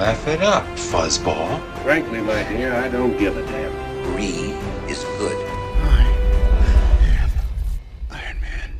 Laugh it up, fuzzball. Frankly, my dear, I don't give a damn. Greed is good. I am Iron Man.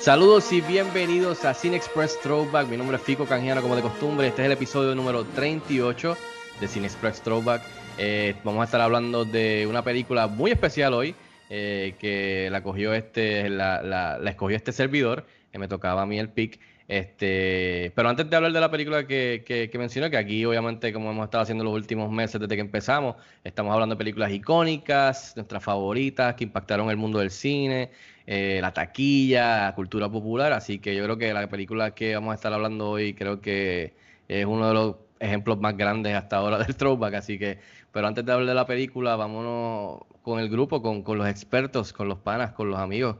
Saludos y bienvenidos a Cine Express Throwback. Mi nombre es Fico Canjiano, como de costumbre. Este es el episodio número 38 de Cine Express Throwback. Eh, vamos a estar hablando de una película muy especial hoy, eh, que la cogió este, la, la- la escogió este servidor, que me tocaba a mí el pick. Este, pero antes de hablar de la película que, que, que mencioné, que aquí obviamente como hemos estado haciendo los últimos meses desde que empezamos, estamos hablando de películas icónicas, nuestras favoritas, que impactaron el mundo del cine, eh, la taquilla, la cultura popular, así que yo creo que la película que vamos a estar hablando hoy creo que es uno de los ejemplos más grandes hasta ahora del throwback, así que, pero antes de hablar de la película, vámonos con el grupo, con, con los expertos, con los panas, con los amigos,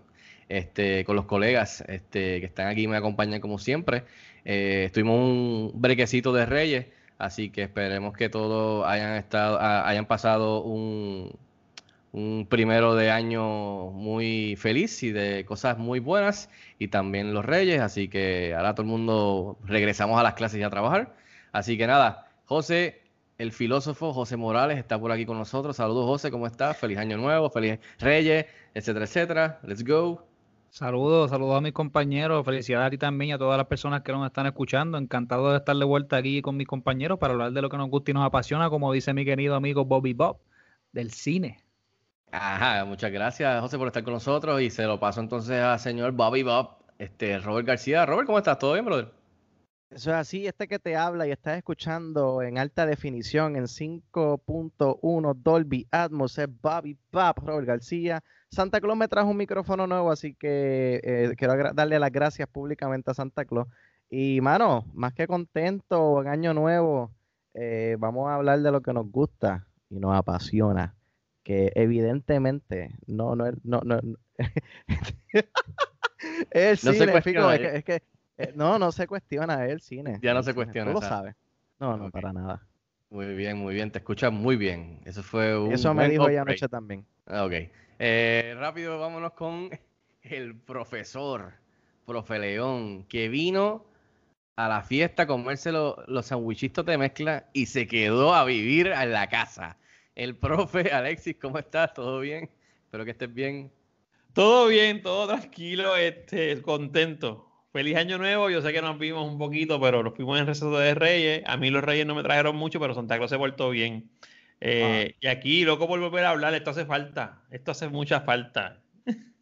este, con los colegas este, que están aquí y me acompañan como siempre. Eh, estuvimos un brequecito de Reyes, así que esperemos que todos hayan estado, hayan pasado un primero de año muy feliz y de cosas muy buenas y también los Reyes, así que ahora todo el mundo regresamos a las clases y a trabajar. Así que nada, José, el filósofo José Morales está por aquí con nosotros. Saludos José, ¿cómo estás? Feliz año nuevo, feliz Reyes, etcétera, etcétera. Let's go. Saludos, saludos a mis compañeros, felicidades a ti también y a todas las personas que nos están escuchando. Encantado de estar de vuelta aquí con mis compañeros para hablar de lo que nos gusta y nos apasiona, como dice mi querido amigo Bobby Bob, del cine. Ajá, muchas gracias José por estar con nosotros y se lo paso entonces al señor Bobby Bob, este Robert García. Robert, ¿cómo estás? ¿Todo bien, brother? Eso es así, este que te habla y estás escuchando en alta definición en 5.1 Dolby Atmos es Bobby Pap, Robert García. Santa Claus me trajo un micrófono nuevo, así que eh, quiero darle las gracias públicamente a Santa Claus. Y mano, más que contento en Año Nuevo, eh, vamos a hablar de lo que nos gusta y nos apasiona, que evidentemente no, no, no, no, no- el No se Fico, cuestiona, es que, es que no, no se cuestiona, es el cine. Ya no se cuestiona, Tú lo sabes. No, no, para nada. Muy bien, muy bien, te escuchas muy bien. Eso fue un Eso me dijo ella anoche también. Ah, Ok. Eh, rápido, vámonos con el profesor, profe León, que vino a la fiesta a comerse lo- los sandwichitos de mezcla y se quedó a vivir en la casa. El profe Alexis, ¿cómo estás? ¿Todo bien? Espero que estés bien. Todo bien, todo tranquilo, este, contento. Feliz año nuevo. Yo sé que nos vimos un poquito, pero nos fuimos en receso de Reyes. A mí los Reyes no me trajeron mucho, pero Santa Claus se portó bien. Eh, Y aquí, loco por volver a hablar, esto hace falta. Esto hace mucha falta.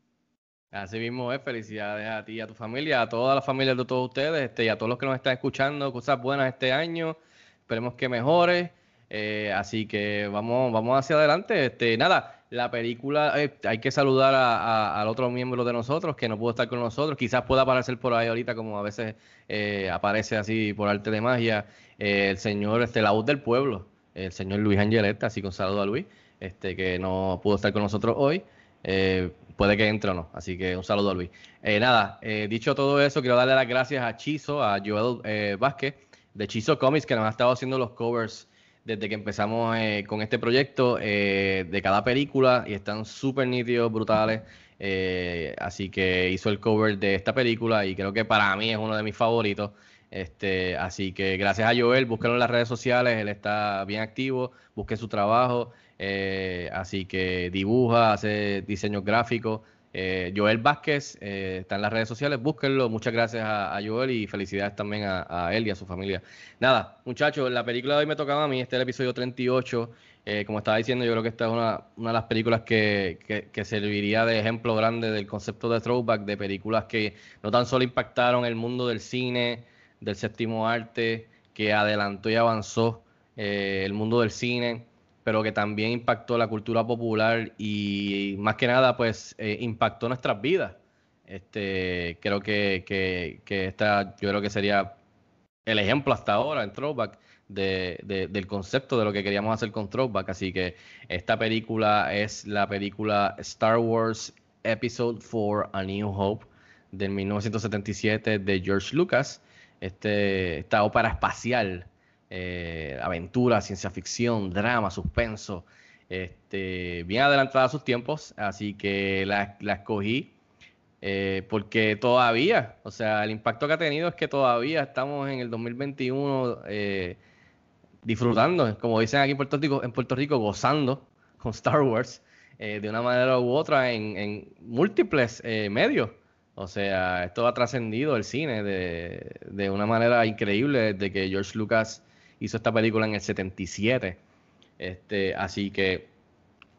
Así mismo es, felicidades a ti y a tu familia, a todas las familias de todos ustedes, este, y a todos los que nos están escuchando, cosas buenas este año, esperemos que mejore, eh, así que vamos, vamos hacia adelante, este, nada, la película, eh, hay que saludar a- a- al otro miembro de nosotros que no pudo estar con nosotros, quizás pueda aparecer por ahí ahorita como a veces eh, aparece así por arte de magia, eh, el señor, este, la voz del pueblo, el señor Luis Angeleta, así que un saludo a Luis, este, que no pudo estar con nosotros hoy. Eh, puede que entre o no. Así que un saludo a Luis. Eh, nada, eh, dicho todo eso, quiero darle las gracias a Chizo, a Joel Vázquez, de Chizo Comics, que nos ha estado haciendo los covers desde que empezamos con este proyecto de cada película y están súper nítidos, brutales. Así que hizo el cover de esta película y creo que para mí es uno de mis favoritos. Este, así que gracias a Joel, búsquenlo en las redes sociales, él está bien activo, busquen su trabajo, eh, así que dibuja, hace diseños gráficos. Eh, Joel Vázquez eh, está en las redes sociales, búsquenlo. Muchas gracias a, Joel y felicidades también a, a él y a su familia. Nada, muchachos, la película de hoy me tocaba a mí, este es el episodio 38. Eh, como estaba diciendo, yo creo que esta es una, una de las películas que, que- que serviría de ejemplo grande del concepto de throwback, de películas que no tan solo impactaron el mundo del cine, del séptimo arte, que adelantó y avanzó eh, el mundo del cine, pero que también impactó la cultura popular y más que nada, pues eh, impactó nuestras vidas. Este, creo que, que, esta, yo creo que sería el ejemplo hasta ahora en Throwback de, de, del concepto de lo que queríamos hacer con Throwback. Así que esta película es la película Star Wars Episode 4 A New Hope del 1977 de George Lucas. Este, esta ópera espacial, eh, aventura, ciencia ficción, drama, suspenso, este, bien adelantada a sus tiempos, así que la, escogí eh, porque todavía, o sea, el impacto que ha tenido es que todavía estamos en el 2021 eh, disfrutando, como dicen aquí en Puerto Rico, en Puerto Rico gozando con Star Wars eh, de una manera u otra en múltiples medios. O sea, esto ha trascendido el cine de, de, una manera increíble desde que George Lucas hizo esta película en el 77. Este, así que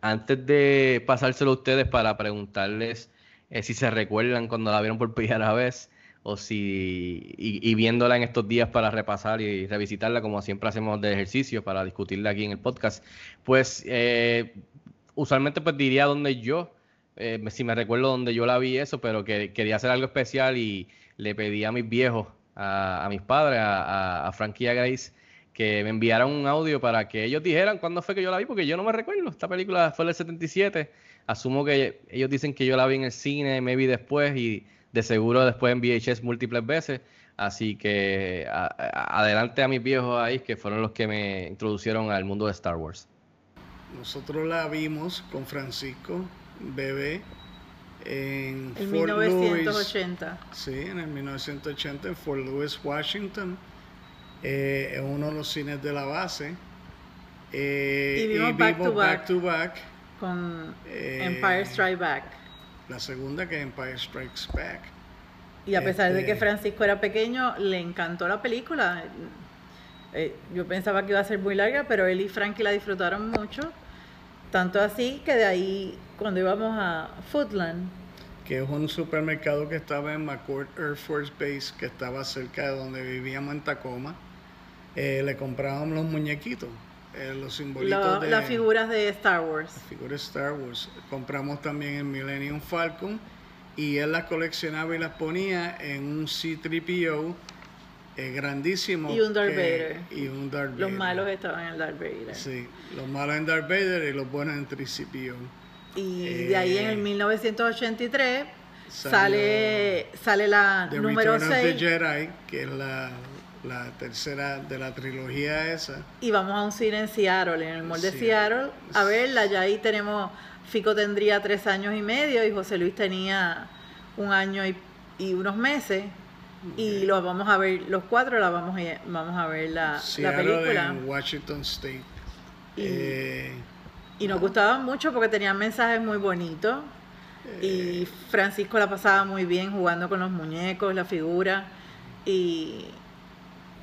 antes de pasárselo a ustedes para preguntarles eh, si se recuerdan cuando la vieron por primera vez o si y, viéndola en estos días para repasar y revisitarla como siempre hacemos de ejercicio para discutirla aquí en el podcast, pues eh, usualmente pues diría donde yo, eh, si me recuerdo donde yo la vi eso, pero que quería hacer algo especial y le pedí a mis viejos, a, mis padres, a, a Frankie y a Grace, que me enviaran un audio para que ellos dijeran cuándo fue que yo la vi, porque yo no me recuerdo. Esta película fue del 77 asumo que ellos dicen que yo la vi en el cine, me vi después y de seguro después en VHS múltiples veces. Así que adelante a mis viejos ahí, que fueron los que me introducieron al mundo de Star Wars. Nosotros la vimos con Francisco, bebé, en el 1980. Sí, en el 1980 en Fort Lewis, Washington, eh, en uno de los cines de la base. Eh, y vimos, back, to back con eh, Empire Strikes Back. La segunda que Empire Strikes Back. Y a pesar de que este Francisco era pequeño, le encantó la película. Eh, yo pensaba que iba a ser muy larga, pero él y Frankie la disfrutaron mucho. Tanto así que de ahí, cuando íbamos a Footland, que es un supermercado que estaba en McCourt Air Force Base, que estaba cerca de donde vivíamos en Tacoma, eh, le comprábamos los muñequitos eh, los simbolitos de... Las figuras de Star Wars. Las figuras de Star Wars. Compramos también el Millennium Falcon y él las coleccionaba y las ponía en un C-3PO eh, grandísimo. Y un Darth Vader. Y un Darth Los malos estaban en Darth Vader. Sí, los malos en Darth Vader y los buenos en 3CPO. Y de ahí en el 1983 eh, sale, sale la número 6. Jedi, que es la la tercera de la trilogía esa. Y vamos a un cine en Seattle, en el mall de Seattle, a verla. Ya ahí tenemos, Fico tendría tres años y medio y José Luis tenía un año y, unos meses. Y lo vamos a ver, los cuatro la vamos a, vamos a ver la, la película. En Washington State. Y, eh, y nos gustaba mucho porque tenían mensajes muy bonitos. y eh, Francisco la pasaba muy bien jugando con los muñecos, la figura. Y,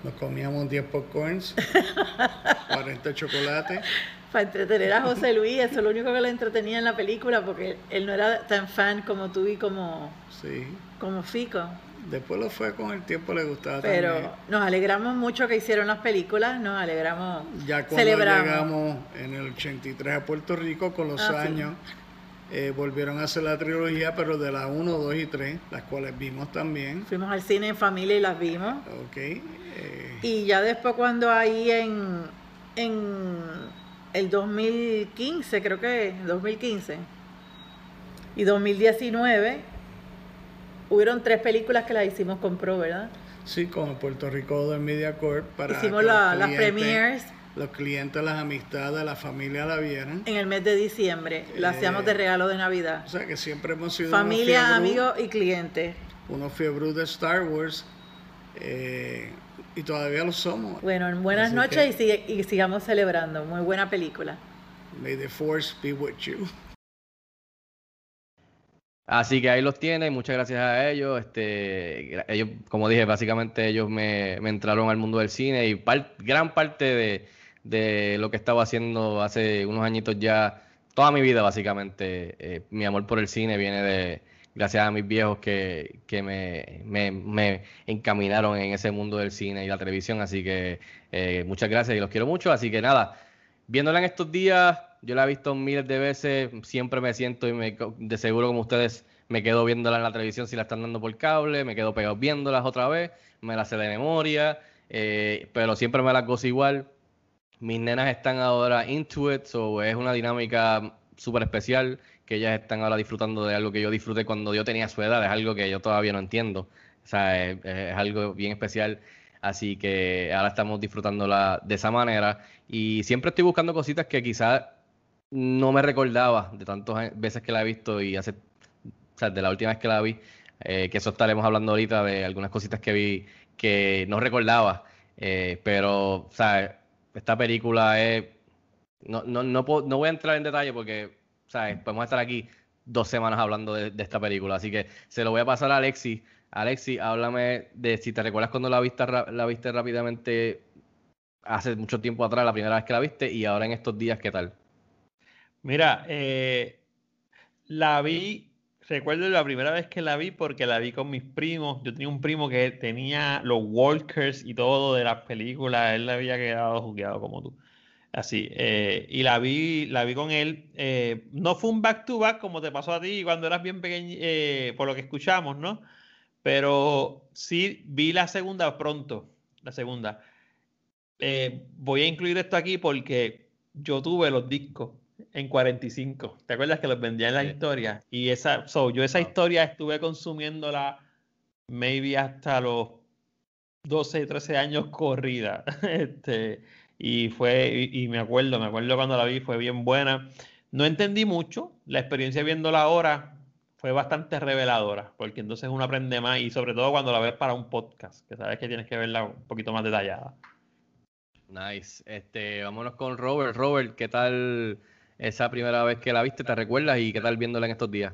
nos comíamos 10 popcorns, 40 chocolates. Para entretener a José Luis, eso es lo único que le entretenía en la película, porque él no era tan fan como tú y como, sí. como Fico. Después lo fue con el tiempo, le gustaba Pero nos alegramos mucho que hicieron las películas, nos alegramos. Ya cuando llegamos en el 83 a Puerto Rico, con los ah, años, eh, volvieron a hacer la trilogía, pero de la 1, 2 y 3, las cuales vimos también. Fuimos al cine en familia y las vimos. Ok. Eh. Y ya después cuando ahí en, en el 2015, creo que 2015 y 2019, hubieron tres películas que las hicimos con Pro, ¿verdad? Sí, con Puerto Rico de Media Corp para Hicimos las premieres los clientes, las amistades, la familia la vieran. En el mes de diciembre, la hacíamos de eh, regalo de Navidad. O sea que siempre hemos sido familia, amigos y clientes. Unos fiebros de Star Wars eh, y todavía lo somos. Bueno, buenas noches y, y sigamos celebrando. Muy buena película. May the Force be with you. Así que ahí los tiene, muchas gracias a ellos. Este, ellos, como dije, básicamente ellos me, me entraron al mundo del cine y gran parte de, de lo que estaba haciendo hace unos añitos ya, toda mi vida básicamente, eh, mi amor por el cine viene de gracias a mis viejos que, que me, me, encaminaron en ese mundo del cine y la televisión, así que eh, muchas gracias y los quiero mucho, así que nada, viéndola en estos días, yo la he visto miles de veces, siempre me siento y me, de seguro como ustedes me quedo viéndola en la televisión si la están dando por cable, me quedo pegado viéndolas otra vez, me la sé de memoria, eh, pero siempre me las gozo igual. Mis nenas están ahora into it, so es una dinámica súper especial que ellas están ahora disfrutando de algo que yo disfruté cuando yo tenía su edad, es algo que yo todavía no entiendo. O sea, es algo bien especial. Así que ahora estamos disfrutándola de esa manera. Y siempre estoy buscando cositas que quizás no me recordaba de tantas veces que la he visto y hace, o sea, de la última vez que la vi, eh, que eso estaremos hablando ahorita de algunas cositas que vi que no recordaba. Eh, pero, o sea, esta película es. No, no, no, no voy a entrar en detalle porque, ¿sabes? Podemos estar aquí dos semanas hablando de, de esta película. Así que se lo voy a pasar a Alexi. Alexi, háblame de si te recuerdas cuando la viste, la viste rápidamente hace mucho tiempo atrás, la primera vez que la viste, y ahora en estos días, ¿qué tal? Mira, eh, la vi, recuerdo la primera vez que la vi porque la vi con mis primos. Yo tenía un primo que tenía los walkers y todo de las películas. Él le había quedado jugueado como tú. Así. eh, y la vi, la vi con él. eh, no fue un back to back como te pasó a ti cuando eras bien pequeño, por lo que escuchamos, ¿no? Pero sí vi la segunda pronto. La segunda. Voy a incluir esto aquí porque yo tuve los discos en 45. ¿Te acuerdas que los vendía en la historia? Y esa, so, yo esa historia estuve consumiéndola maybe hasta los 12, 13 años corrida. Este, y fue, y, y me acuerdo, me acuerdo cuando la vi, fue bien buena. No entendí mucho, la experiencia viéndola ahora fue bastante reveladora, porque entonces uno aprende más y sobre todo cuando la ves para un podcast, que sabes que tienes que verla un poquito más detallada. Nice. Este, vámonos con Robert. Robert, ¿qué tal esa primera vez que la viste? ¿Te recuerdas? ¿Y qué tal viéndola en estos días?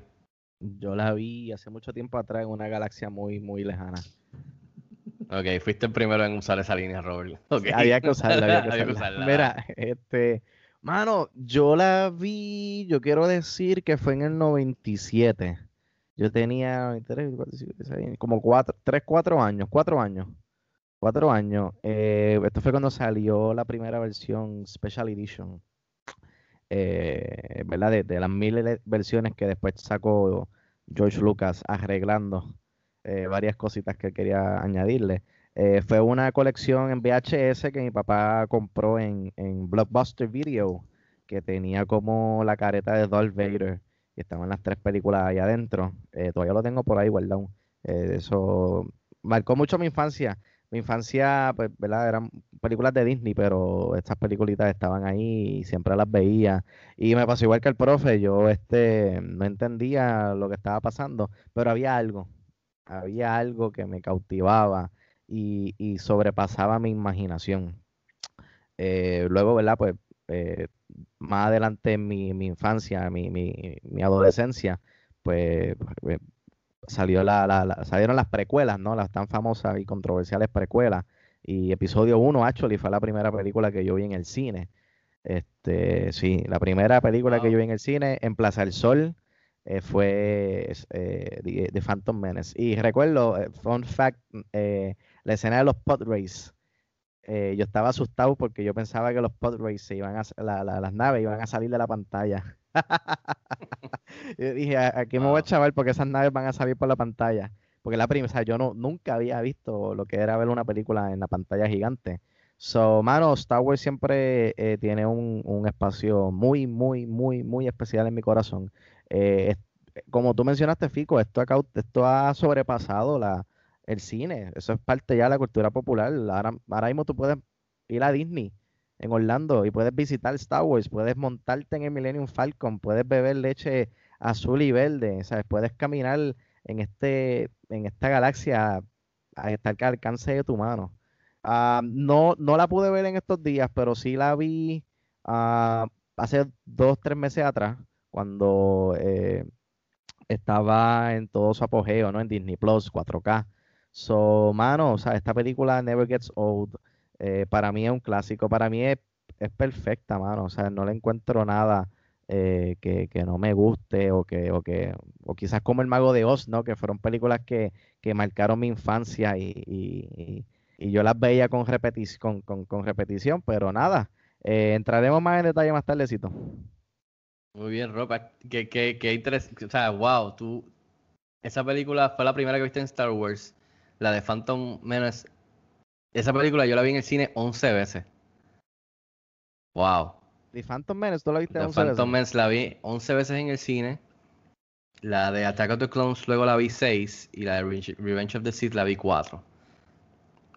Yo la vi hace mucho tiempo atrás en una galaxia muy, muy lejana. Ok, fuiste el primero en usar esa línea, Robert. Ok. Había que usarla, había que Había que usarla. Mira, este, mano, yo la vi, yo quiero decir que fue en el 97. Yo tenía 93, 94, 96, como cuatro, 3, 4 años, 4 años. 4 años. Eh, esto fue cuando salió la primera versión Special Edition. Eh, ¿verdad? De, las miles versiones que después sacó George Lucas arreglando eh, varias cositas que quería añadirle. Eh, fue una colección en VHS que mi papá compró en, en Blockbuster Video, que tenía como la careta de Darth Vader, y estaban las tres películas ahí adentro. Eh, todavía lo tengo por ahí guardado. Eso marcó mucho mi infancia. Mi infancia, pues, ¿verdad? Eran películas de Disney, pero estas peliculitas estaban ahí y siempre las veía. Y me pasó igual que el profe, yo este, no entendía lo que estaba pasando, pero había algo, había algo que me cautivaba y, y sobrepasaba mi imaginación. Eh, luego, ¿verdad? Pues eh, más adelante en mi, mi infancia, mi, mi, mi adolescencia, pues eh, salió la, la- la- salieron las precuelas, ¿no? Las tan famosas y controversiales precuelas. Y episodio 1, actually, fue la primera película que yo vi en el cine. Este, sí, la primera película que yo vi en el cine en Plaza del Sol eh, fue eh, The, The Phantom Menace. Y recuerdo, eh, fun fact, eh, la escena de los pod race. eh, yo estaba asustado porque yo pensaba que los pod race se iban a, s- la- la- las naves iban a salir de la pantalla. Yo dije, "A- aquí me voy a chaval porque esas naves van a salir por la pantalla. Porque la primera, o sea, yo no, nunca había visto lo que era ver una película en la pantalla gigante. So, mano, Star Wars siempre eh, tiene un, un espacio muy, muy, muy, muy especial en mi corazón. Eh, es- como tú mencionaste, Fico, esto, ha esto ha sobrepasado la, el cine. Eso es parte ya de la cultura popular. Ahora, ahora mismo tú puedes ir a Disney en Orlando y puedes visitar Star Wars, puedes montarte en el Millennium Falcon, puedes beber leche azul y verde, ¿sabes? Puedes caminar en este, en esta galaxia a estar al alcance de tu mano. Ah, no, no la pude ver en estos días, pero sí la vi ah, hace dos, tres meses atrás, cuando eh, estaba en todo su apogeo, ¿no? En Disney Plus, 4K. So, mano, o sea, esta película Never Gets Old, eh, para mí es un clásico, para mí es, es perfecta, mano, o sea, no le encuentro nada eh, que, que no me guste o que, o que, o quizás como El Mago de Oz, ¿no? Que fueron películas que, que marcaron mi infancia y, y- yo las veía con, repeti- con, con, con repetición, pero nada, eh, entraremos más en detalle más tardecito. Muy bien, Ropa. Qué, qué, qué interesante. O sea, wow, tú. Esa película fue la primera que viste en Star Wars. La de Phantom Menace. Esa película yo la vi en el cine 11 veces. Wow. The Phantom Menace, ¿tú la viste The 11 veces? Phantom Menace la vi 11 veces en el cine. La de Attack of the Clones luego la vi 6 y la de Revenge- Revenge of the Sith la vi 4.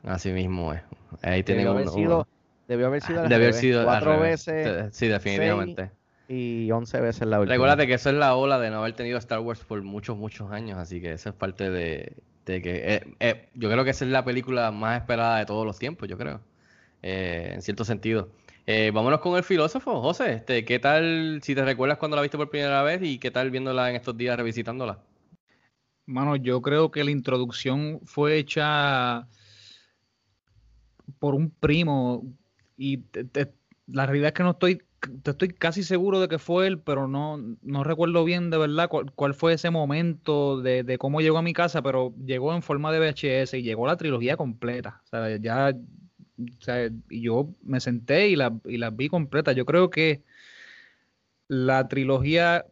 Así mismo es. Ahí tienen uno- sido, uno. debió haber sido al Debió haber sido cuatro veces Sí, definitivamente. y 11 veces la última. Recuérdate que eso es la ola de no haber tenido Star Wars por muchos, muchos años, así que eso es parte de, de que... eh, eh, yo creo que esa es la película más esperada de todos los tiempos, yo creo, eh, en cierto sentido. Vámonos con el filósofo, José. Este, ¿Qué tal, si te recuerdas cuando la viste por primera vez y qué tal viéndola en estos días, revisitándola? Mano, yo creo que la introducción fue hecha por un primo y te- la realidad es que no estoy, estoy casi seguro de que fue él, pero no, no recuerdo bien de verdad cuál, cuál fue ese momento de, de cómo llegó a mi casa, pero llegó en forma de VHS y llegó la trilogía completa. O sea, ya, o sea, yo me senté y la, y la vi completa. Yo creo que la trilogía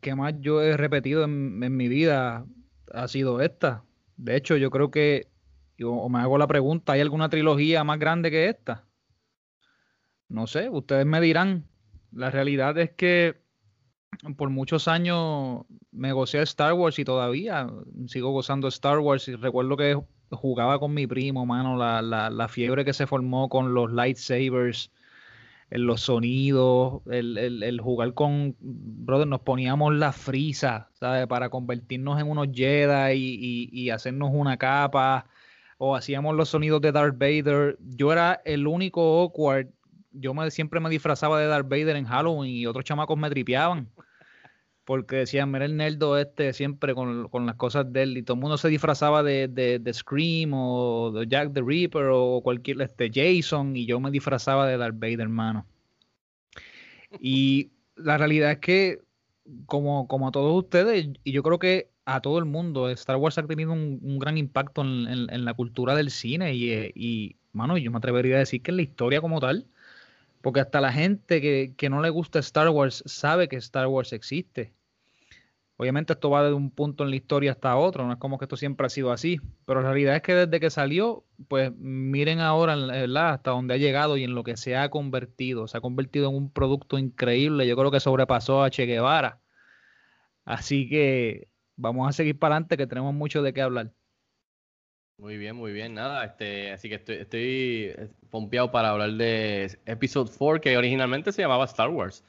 que más yo he repetido en, en mi vida ha sido esta. De hecho, yo creo que, yo me hago la pregunta, ¿hay alguna trilogía más grande que esta? No sé, ustedes me dirán. La realidad es que por muchos años me gocé Star Wars y todavía sigo gozando Star Wars y recuerdo que jugaba con mi primo, mano, la, la, la fiebre que se formó con los lightsabers, los sonidos, el, el- el jugar con, brother, nos poníamos la frisa, ¿sabes? Para convertirnos en unos Jedi y, y- y hacernos una capa, o hacíamos los sonidos de Darth Vader. Yo era el único awkward, yo me, siempre me disfrazaba de Darth Vader en Halloween y otros chamacos me tripeaban. Porque decían, mira el nerdo este siempre con, con las cosas de él. Y todo el mundo se disfrazaba de, de, de Scream o de Jack the Ripper o cualquier este Jason. Y yo me disfrazaba de Darth Vader, hermano. Y la realidad es que, como, como a todos ustedes, y yo creo que a todo el mundo, Star Wars ha tenido un, gran impacto en, en- la cultura del cine. Y, y, mano, yo me atrevería a decir que en la historia como tal. Porque hasta la gente que, que no le gusta Star Wars sabe que Star Wars existe. Obviamente esto va de un punto en la historia hasta otro, no es como que esto siempre ha sido así, pero la realidad es que desde que salió, pues miren ahora ¿verdad? hasta dónde ha llegado y en lo que se ha convertido. Se ha convertido en un producto increíble, yo creo que sobrepasó a Che Guevara. Así que vamos a seguir para adelante que tenemos mucho de qué hablar. Muy bien, muy bien, nada, este, así que estoy, estoy eh, pompeado para hablar de Episode 4, que originalmente se llamaba Star Wars.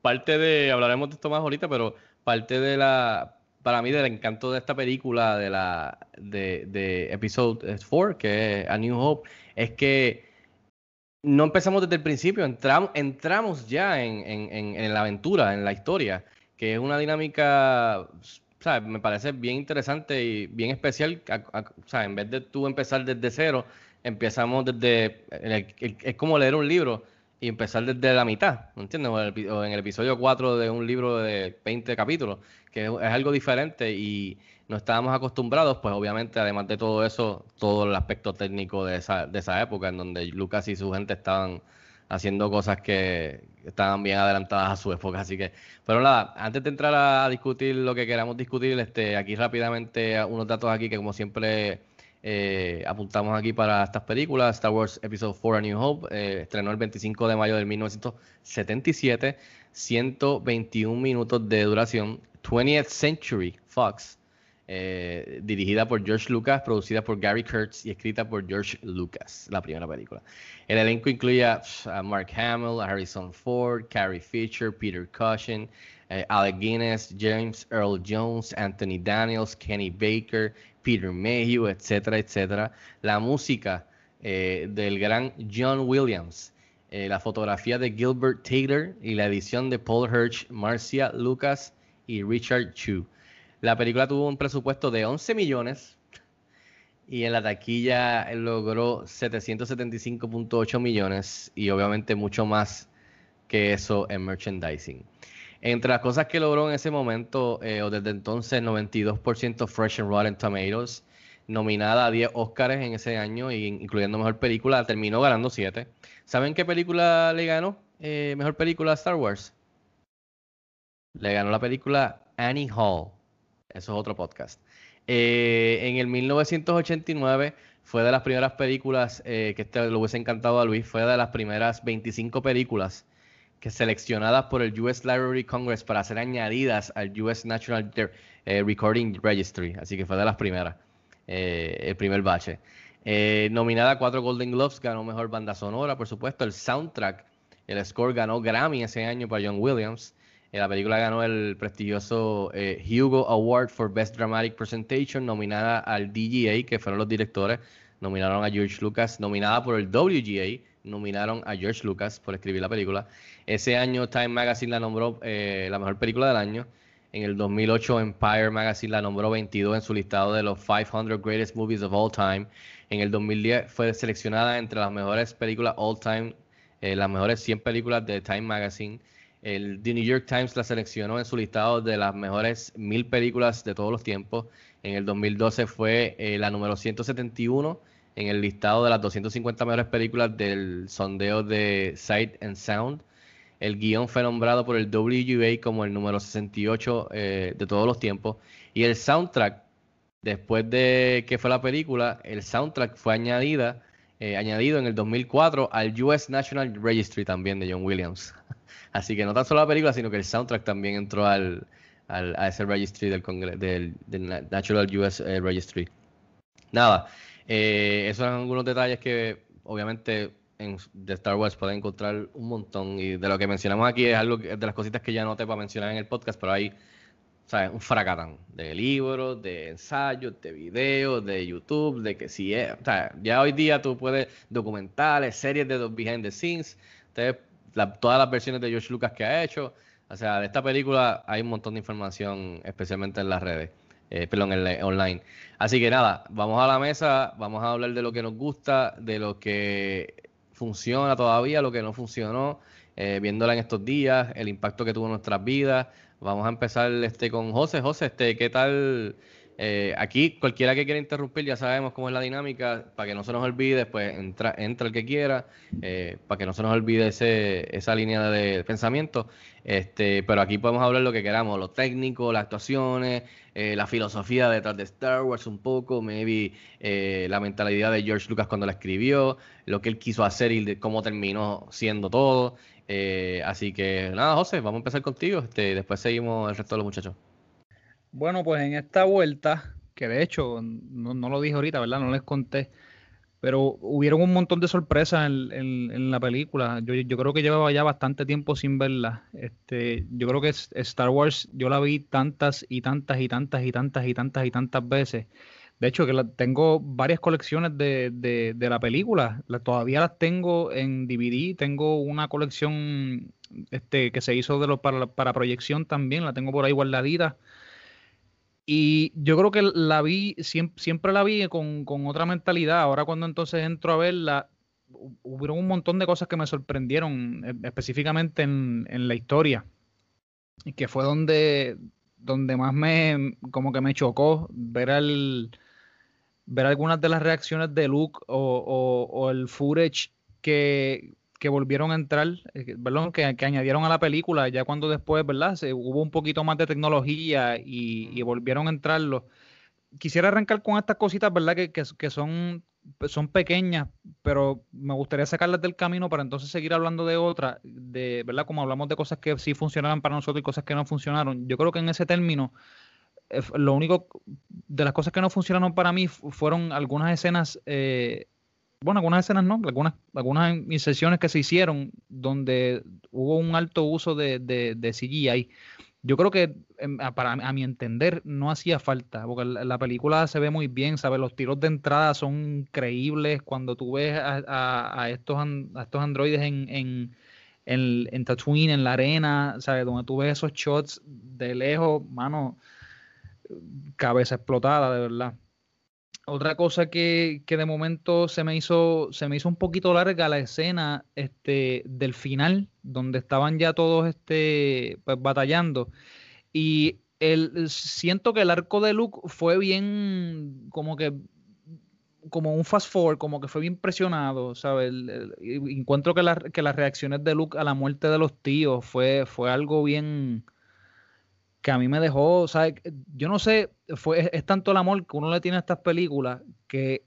Parte de, hablaremos de esto más ahorita, pero parte de la, para mí, del encanto de esta película, de la, de, de Episode 4, que es A New Hope, es que no empezamos desde el principio, entramos, entramos ya en, en- en- en la aventura, en la historia, que es una dinámica, ¿sabes? Me parece bien interesante y bien especial. a- a- en vez de tú empezar desde cero, empezamos desde, es como leer un libro y empezar desde la mitad, ¿me entiendes? O en el episodio 4 de un libro de 20 capítulos, que es, es algo diferente y no estábamos acostumbrados, pues obviamente, además de todo eso, todo el aspecto técnico de esa, de esa época, en donde Lucas y su gente estaban haciendo cosas que estaban bien adelantadas a su época, así que, pero nada, antes de entrar a discutir lo que queramos discutir, este, aquí rápidamente unos datos aquí que como siempre eh, apuntamos aquí para estas películas. Star Wars Episode 4 A New Hope eh, estrenó el 25 de mayo de 1977, 121 minutos de duración. 20th Century Fox, eh, dirigida por George Lucas, producida por Gary Kurtz y escrita por George Lucas, la primera película. El elenco incluye a, Mark Hamill, Harrison Ford, Carrie Fisher, Peter Cushing, eh, Alec Guinness, James Earl Jones, Anthony Daniels, Kenny Baker, Peter Mayhew, etcétera, etcétera. La música eh, del gran John Williams, la fotografía de Gilbert Taylor y la edición de Paul Hirsch, Marcia Lucas y Richard Chu. La película tuvo un presupuesto de 11 millones y en la taquilla logró 775.8 millones y obviamente mucho más que eso en merchandising. Entre las cosas que logró en ese momento, eh, o desde entonces, 92% Fresh and Rotten Tomatoes, nominada a 10 Oscars en ese año, incluyendo Mejor Película, terminó ganando 7. ¿Saben qué película le ganó? eh, Mejor Película a Star Wars. Le ganó la película Annie Hall. Eso es otro podcast. Eh, en el 1989, fue de las primeras películas, eh, que este le hubiese encantado a Luis, fue de las primeras 25 películas que seleccionadas por el US Library Congress para ser añadidas al US National eh, Recording Registry. Así que fue de las primeras, el primer bache. nominada a cuatro Golden Globes, ganó mejor banda sonora, por supuesto. El soundtrack, el score ganó Grammy ese año para John Williams. La película ganó el prestigioso Hugo Award for Best Dramatic Presentation, nominada al DGA, que fueron los directores nominaron a George Lucas, nominada por el WGA, nominaron a George Lucas por escribir la película. Ese año Time Magazine la nombró eh, la mejor película del año. En el 2008 Empire Magazine la nombró 22 en su listado de los 500 Greatest Movies of All Time. En el 2010 fue seleccionada entre las mejores películas all time, eh, las mejores 100 películas de Time Magazine. El The New York Times la seleccionó en su listado de las mejores 1000 películas de todos los tiempos. En el 2012 fue eh, la número 171 en el listado de las 250 mejores películas del sondeo de Sight and Sound. El guion fue nombrado por el WGA como el número 68 eh, de todos los tiempos. Y el soundtrack, después de que fue la película, el soundtrack fue añadida, eh, añadido en el 2004 al US National Registry también de John Williams. Así que no tan solo la película, sino que el soundtrack también entró al, a ese registry del, del, del National US eh, Registry. Nada, eh, esos son algunos detalles que obviamente en, de Star Wars pueden encontrar un montón. Y de lo que mencionamos aquí es algo de las cositas que ya noté para mencionar en el podcast, pero hay ¿sabes? un fracatán de libros, de ensayos, de videos, de YouTube, de que si es. O sea, ya hoy día tú puedes documentales, series de behind the scenes, todas las versiones de George Lucas que ha hecho. O sea, de esta película hay un montón de información, especialmente en las redes eh, perdón, el, online. Así que nada, vamos a la mesa, vamos a hablar de lo que nos gusta, de lo que funciona todavía, lo que no funcionó, eh, viéndola en estos días, el impacto que tuvo en nuestras vidas. Vamos a empezar este con José. José, este, ¿qué tal? Eh, aquí, cualquiera que quiera interrumpir, ya sabemos cómo es la dinámica. Para que no se nos olvide, pues entra, entra el que quiera. Eh, para que no se nos olvide ese, esa línea de pensamiento. Este, pero aquí podemos hablar lo que queramos: lo técnico, las actuaciones, eh, la filosofía detrás de Star Wars, un poco, maybe la mentalidad de George Lucas cuando la escribió, lo que él quiso hacer y cómo terminó siendo todo. así que nada, José, vamos a empezar contigo. Este, después seguimos el resto de los muchachos. Bueno, pues en esta vuelta, que de hecho no, lo dije ahorita, ¿verdad? No les conté, pero hubieron un montón de sorpresas en, la película. Yo, creo que llevaba ya bastante tiempo sin verla. Este, yo creo que Star Wars, yo la vi tantas y tantas y tantas y tantas y tantas y tantas veces. De hecho, que tengo varias colecciones de, la película. todavía las tengo en DVD. Tengo una colección este, que se hizo de lo, para, para proyección también. La tengo por ahí guardadita. Y yo creo que la vi, siempre, la vi con, otra mentalidad. Ahora cuando entonces entro a verla, hubo un montón de cosas que me sorprendieron, e, específicamente en, la historia. Y que fue donde, donde más me, como que me chocó ver el, ver algunas de las reacciones de Luke o, o el footage que, que volvieron a entrar, eh, perdón, que, añadieron a la película, ya cuando después, ¿verdad? Se, hubo un poquito más de tecnología y, volvieron a entrarlo. Quisiera arrancar con estas cositas, ¿verdad? Que, que, son, son pequeñas, pero me gustaría sacarlas del camino para entonces seguir hablando de otras, de, ¿verdad? Como hablamos de cosas que sí funcionaron para nosotros y cosas que no funcionaron. Yo creo que en ese término, eh, lo único de las cosas que no funcionaron para mí fueron algunas escenas eh, bueno, algunas escenas no, algunas, algunas inserciones que se hicieron donde hubo un alto uso de, de, CGI. Yo creo que em, para a mi entender no hacía falta, porque la, película se ve muy bien, ¿sabes? Los tiros de entrada son increíbles cuando tú ves a, estos, a estos androides en, en, en Tatooine, en la arena, ¿sabes? Donde tú ves esos shots de lejos, mano, cabeza explotada, de verdad. Otra cosa que, de momento se me hizo, se me hizo un poquito larga la escena este, del final, donde estaban ya todos este, pues, batallando. Y el, siento que el arco de Luke fue bien, como que, como un fast forward, como que fue bien presionado, ¿sabes? encuentro que, que las reacciones de Luke a la muerte de los tíos fue, fue algo bien que a mí me dejó, ¿sabes? Yo no sé, fue, es, tanto el amor que uno le tiene a estas películas que,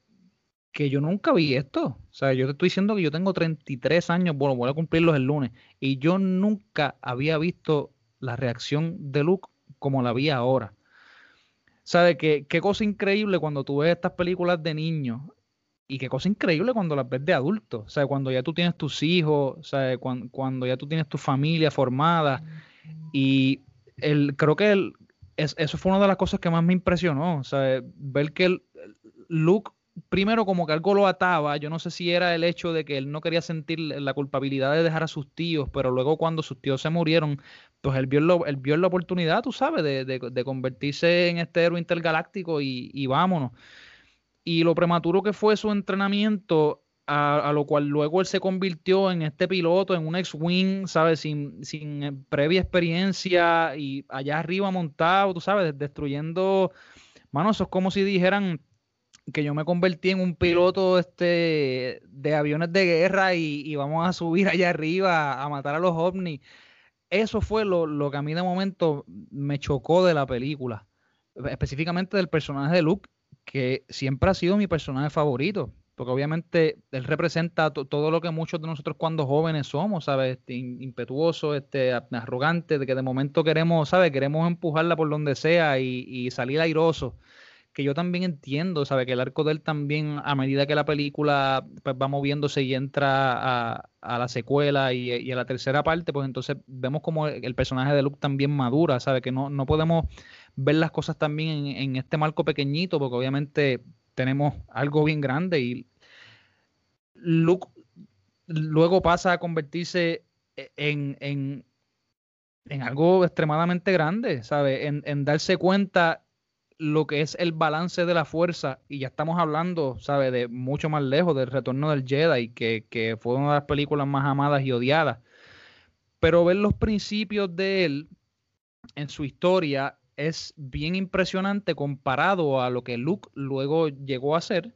que yo nunca vi esto. O sea, yo te estoy diciendo que yo tengo 33 años, bueno, voy a cumplirlos el lunes, y yo nunca había visto la reacción de Luke como la vi ahora. ¿Sabes? Qué, qué cosa increíble cuando tú ves estas películas de niños y qué cosa increíble cuando las ves de adultos. O sea, cuando ya tú tienes tus hijos. Cuando, cuando ya tú tienes tu familia formada. Y el, creo que el, eso fue una de las cosas que más me impresionó. O sea, ver que el, Luke primero como que algo lo ataba, yo no sé si era el hecho de que él no quería sentir la culpabilidad de dejar a sus tíos, pero luego cuando sus tíos se murieron, pues él vio, él vio la oportunidad, tú sabes, de, convertirse en este héroe intergaláctico y, vámonos. Y lo prematuro que fue su entrenamiento, a, lo cual luego él se convirtió en este piloto, en un ex-wing, ¿sabes? Sin, sin eh, previa experiencia y allá arriba montado, tú sabes, destruyendo... Mano, eso es como si dijeran, que yo me convertí en un piloto este, de aviones de guerra y, vamos a subir allá arriba a matar a los ovnis. Eso fue lo, lo, que a mí de momento me chocó de la película, específicamente del personaje de Luke, que siempre ha sido mi personaje favorito, porque obviamente él representa todo lo que muchos de nosotros cuando jóvenes somos, ¿sabes? Este, impetuoso, este, arrogante, de que de momento queremos, ¿sabes? Queremos empujarla por donde sea y, y salir airoso que yo también entiendo, ¿sabe? Que el arco de él también, a medida que la película pues, va moviéndose y entra a, la secuela y, a la tercera parte, pues entonces vemos como el personaje de Luke también madura, ¿sabe? Que no, no podemos ver las cosas también en, este marco pequeñito, porque obviamente tenemos algo bien grande y Luke luego pasa a convertirse en, en, en algo extremadamente grande, ¿sabe? En, en darse cuenta lo que es el balance de la fuerza, y ya estamos hablando, ¿sabe?, de mucho más lejos del retorno del Jedi, que, que fue una de las películas más amadas y odiadas. Pero ver los principios de él en su historia es bien impresionante comparado a lo que Luke luego llegó a ser.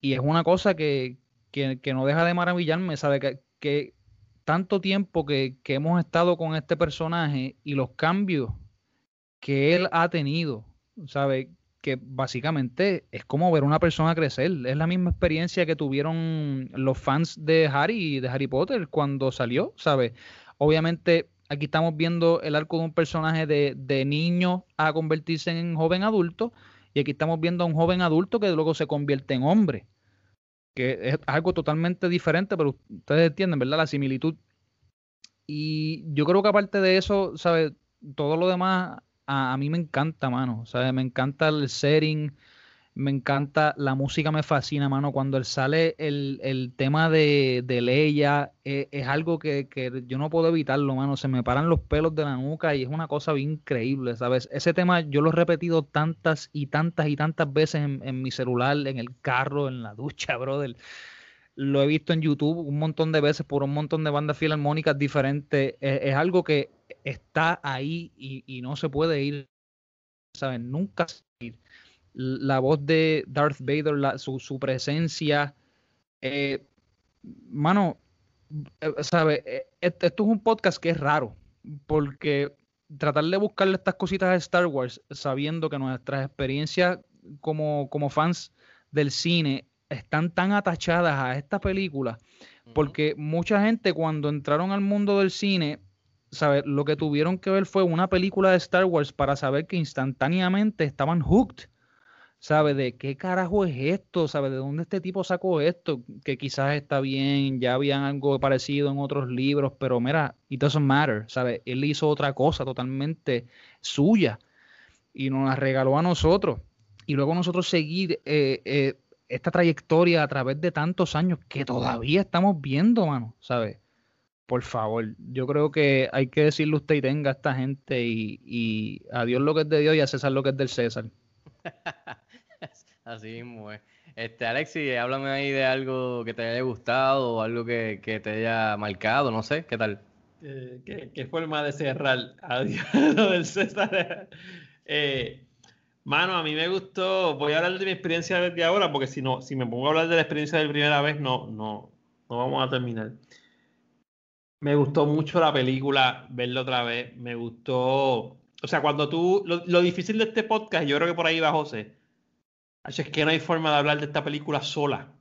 Y es una cosa que, que, no deja de maravillarme, ¿sabe? Que, tanto tiempo que, que hemos estado con este personaje y los cambios que él ha tenido, ¿sabe? Que básicamente es como ver una persona crecer. Es la misma experiencia que tuvieron los fans de Harry de Harry Potter cuando salió, ¿sabe? Obviamente aquí estamos viendo el arco de un personaje de, de niño a convertirse en joven adulto y aquí estamos viendo a un joven adulto que luego se convierte en hombre, que es algo totalmente diferente, pero ustedes entienden, ¿verdad? La similitud. Y yo creo que aparte de eso, ¿sabe? Todo lo demás a, mí me encanta, mano. Sea, me encanta el setting, me encanta, la música me fascina, mano. Cuando él sale el, tema de, de Leia, eh, es algo que, yo no puedo evitarlo, mano. Se me paran los pelos de la nuca y es una cosa bien increíble, ¿sabes? Ese tema yo lo he repetido tantas y tantas y tantas veces en, mi celular, en el carro, en la ducha, brother lo he visto en YouTube un montón de veces por un montón de bandas filarmónicas diferentes. es, algo que está ahí y, no se puede ir, ¿saben? Nunca ir. La voz de Darth Vader, su, presencia. Eh, mano, eh, ¿sabe? Eh, esto es un podcast que es raro, porque tratar de buscarle estas cositas a Star Wars, sabiendo que nuestras experiencias como, como fans del cine están tan atachadas a esta película, porque mucha gente cuando entraron al mundo del cine lo que tuvieron que ver fue una película de Star Wars para saber que instantáneamente estaban hooked. ¿Sabe? ¿De qué carajo es esto? ¿Sabe? ¿De dónde este tipo sacó esto? Que quizás está bien, ya habían algo parecido en otros libros, pero mira, it doesn't matter, ¿sabe? Él hizo otra cosa totalmente suya y nos la regaló a nosotros. Y luego nosotros seguir eh, eh, esta trayectoria a través de tantos años que todavía estamos viendo, mano, ¿sabes? por favor, yo creo que hay que decirle usted y tenga a esta gente y, a Dios lo que es de Dios y a César lo que es del César. Así mismo es. Este, Alexi, háblame ahí de algo que te haya gustado o algo que, te haya marcado, no sé, ¿qué tal? Eh, ¿qué, forma de cerrar? Adiós, lo del César. Eh, mano, a mí me gustó, voy a hablar de mi experiencia de ahora, porque si no, si me pongo a hablar de la experiencia de primera vez, no, no, no vamos a terminar. Me gustó mucho la película, verla otra vez. Me gustó. O sea, cuando tú. Lo, difícil de este podcast, yo creo que por ahí va José. Es que no hay forma de hablar de esta película sola.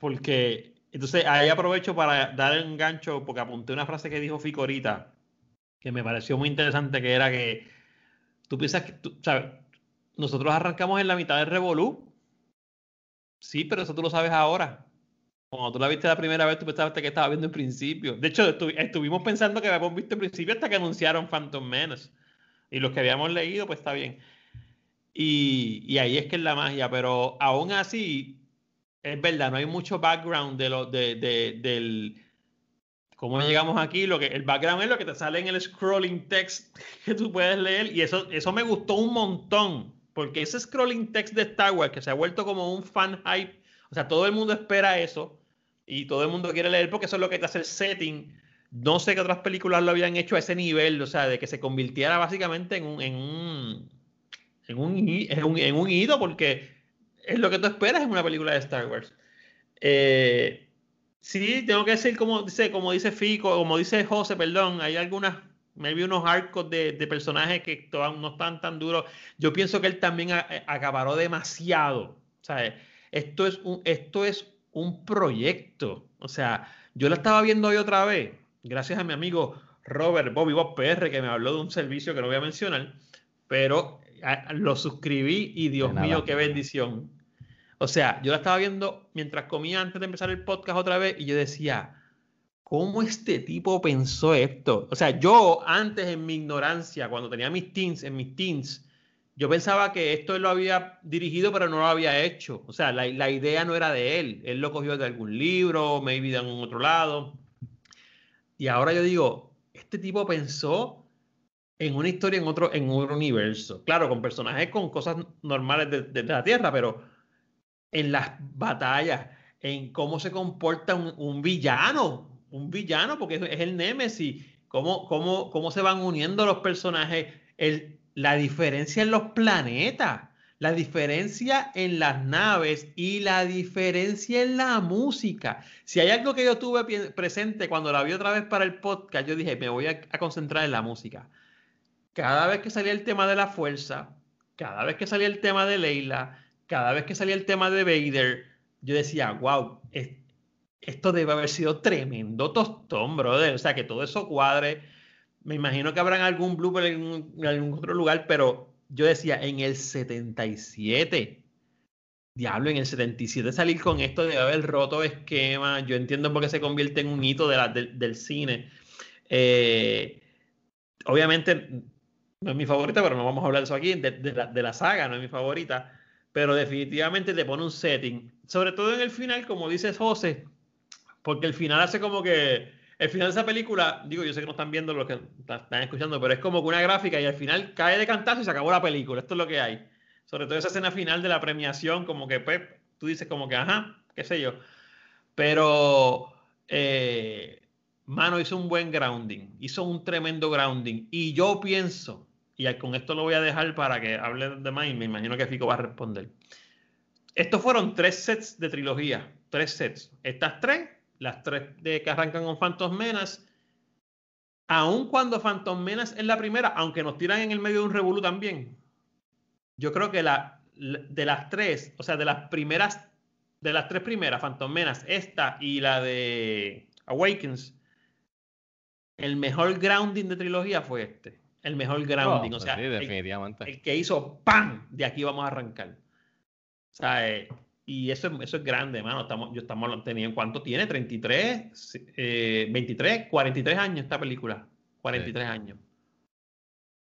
Porque, entonces ahí aprovecho para dar un gancho, porque apunté una frase que dijo Fico ahorita, que me pareció muy interesante, que era que tú piensas que, ¿sabes? Nosotros arrancamos en la mitad del Revolú. Sí, pero eso tú lo sabes ahora. Cuando tú la viste la primera vez, tú pensabas que estabas viendo en principio. De hecho, estu- estuvimos pensando que habíamos visto en principio hasta que anunciaron Phantom Menace. Y los que habíamos leído, pues está bien. Y, ahí es que es la magia. Pero aún así, es verdad, no hay mucho background de lo, de, de- del cómo llegamos aquí. Lo que, el background es lo que te sale en el scrolling text que tú puedes leer. Y eso, eso me gustó un montón. Porque ese scrolling text de Star Wars, que se ha vuelto como un fan hype, o sea, todo el mundo espera eso y todo el mundo quiere leer porque eso es lo que te hace el setting. No sé qué otras películas lo habían hecho a ese nivel, o sea, de que se convirtiera básicamente en un, en un, en un, en un, en un hito, porque es lo que tú esperas en una película de Star Wars. Eh, sí, tengo que decir, como dice, como dice Fico, como dice José, perdón, hay algunas, me vi unos arcos de, de personajes que no están tan duros. Yo pienso que él también a- acaparó demasiado. Sea, esto es un, esto es un proyecto. O sea, yo lo estaba viendo hoy otra vez, gracias a mi amigo Robert Bobby Bob PR, que me habló de un servicio que no voy a mencionar, pero a- lo suscribí y Dios mío, qué bendición. O sea, yo la estaba viendo mientras comía antes de empezar el podcast otra vez y yo decía, ¿cómo este tipo pensó esto? O sea, yo antes en mi ignorancia, cuando tenía mis teens, en mis teens, yo pensaba que esto él lo había dirigido, pero no lo había hecho. O sea, la, la idea no era de él. Él lo cogió de algún libro, maybe de algún otro lado. Y ahora yo digo, este tipo pensó en una historia en otro, en otro universo. Claro, con personajes con cosas normales de, de la Tierra, pero en las batallas, en cómo se comporta un, un villano, un villano, porque es, el Némesis, cómo, cómo, cómo se van uniendo los personajes, el, la diferencia en los planetas, la diferencia en las naves y la diferencia en la música. Si hay algo que yo tuve presente cuando la vi otra vez para el podcast, yo dije, me voy a, a concentrar en la música. Cada vez que salía el tema de la fuerza, cada vez que salía el tema de Leila, cada vez que salía el tema de Vader, yo decía, wow, es- esto debe haber sido tremendo tostón, brother. O sea, que todo eso cuadre. Me imagino que habrán algún blooper en, algún otro lugar, pero yo decía, en el 77, diablo, en el 77 salir con esto debe haber roto esquema. Yo entiendo por qué se convierte en un hito de del cine. Eh, obviamente no es mi favorita, pero no vamos a hablar de eso aquí, de, la, de la saga, no es mi favorita, pero definitivamente te pone un setting, sobre todo en el final, como dices José, porque el final hace como que, el final de esa película, digo, yo sé que no están viendo lo que están escuchando, pero es como que una gráfica y al final cae de cantazo y se acabó la película, esto es lo que hay. Sobre todo esa escena final de la premiación, como que pues, tú dices como que, ajá, qué sé yo. Pero, eh, Mano hizo un buen grounding, hizo un tremendo grounding. Y yo pienso, y con esto lo voy a dejar para que hable de más, y me imagino que Fico va a responder. Estos fueron tres sets de trilogía, tres sets. Estas tres, las tres de que arrancan con Phantom Menace, aun cuando Phantom Menace es la primera, aunque nos tiran en el medio de un revolú también, yo creo que la, de las tres, o sea, de las primeras, de las tres primeras, Phantom Menace, esta y la de Awakens, el mejor grounding de trilogía fue este. El mejor grounding. Oh, o sea, sí, el- definitivamente. el que hizo ¡pam! De aquí vamos a arrancar. O sea, eh, y eso, es- eso es grande, hermano. Estamos, yo estamos teniendo, ¿cuánto tiene? 33, eh, 23, 43 años esta película. 43 años.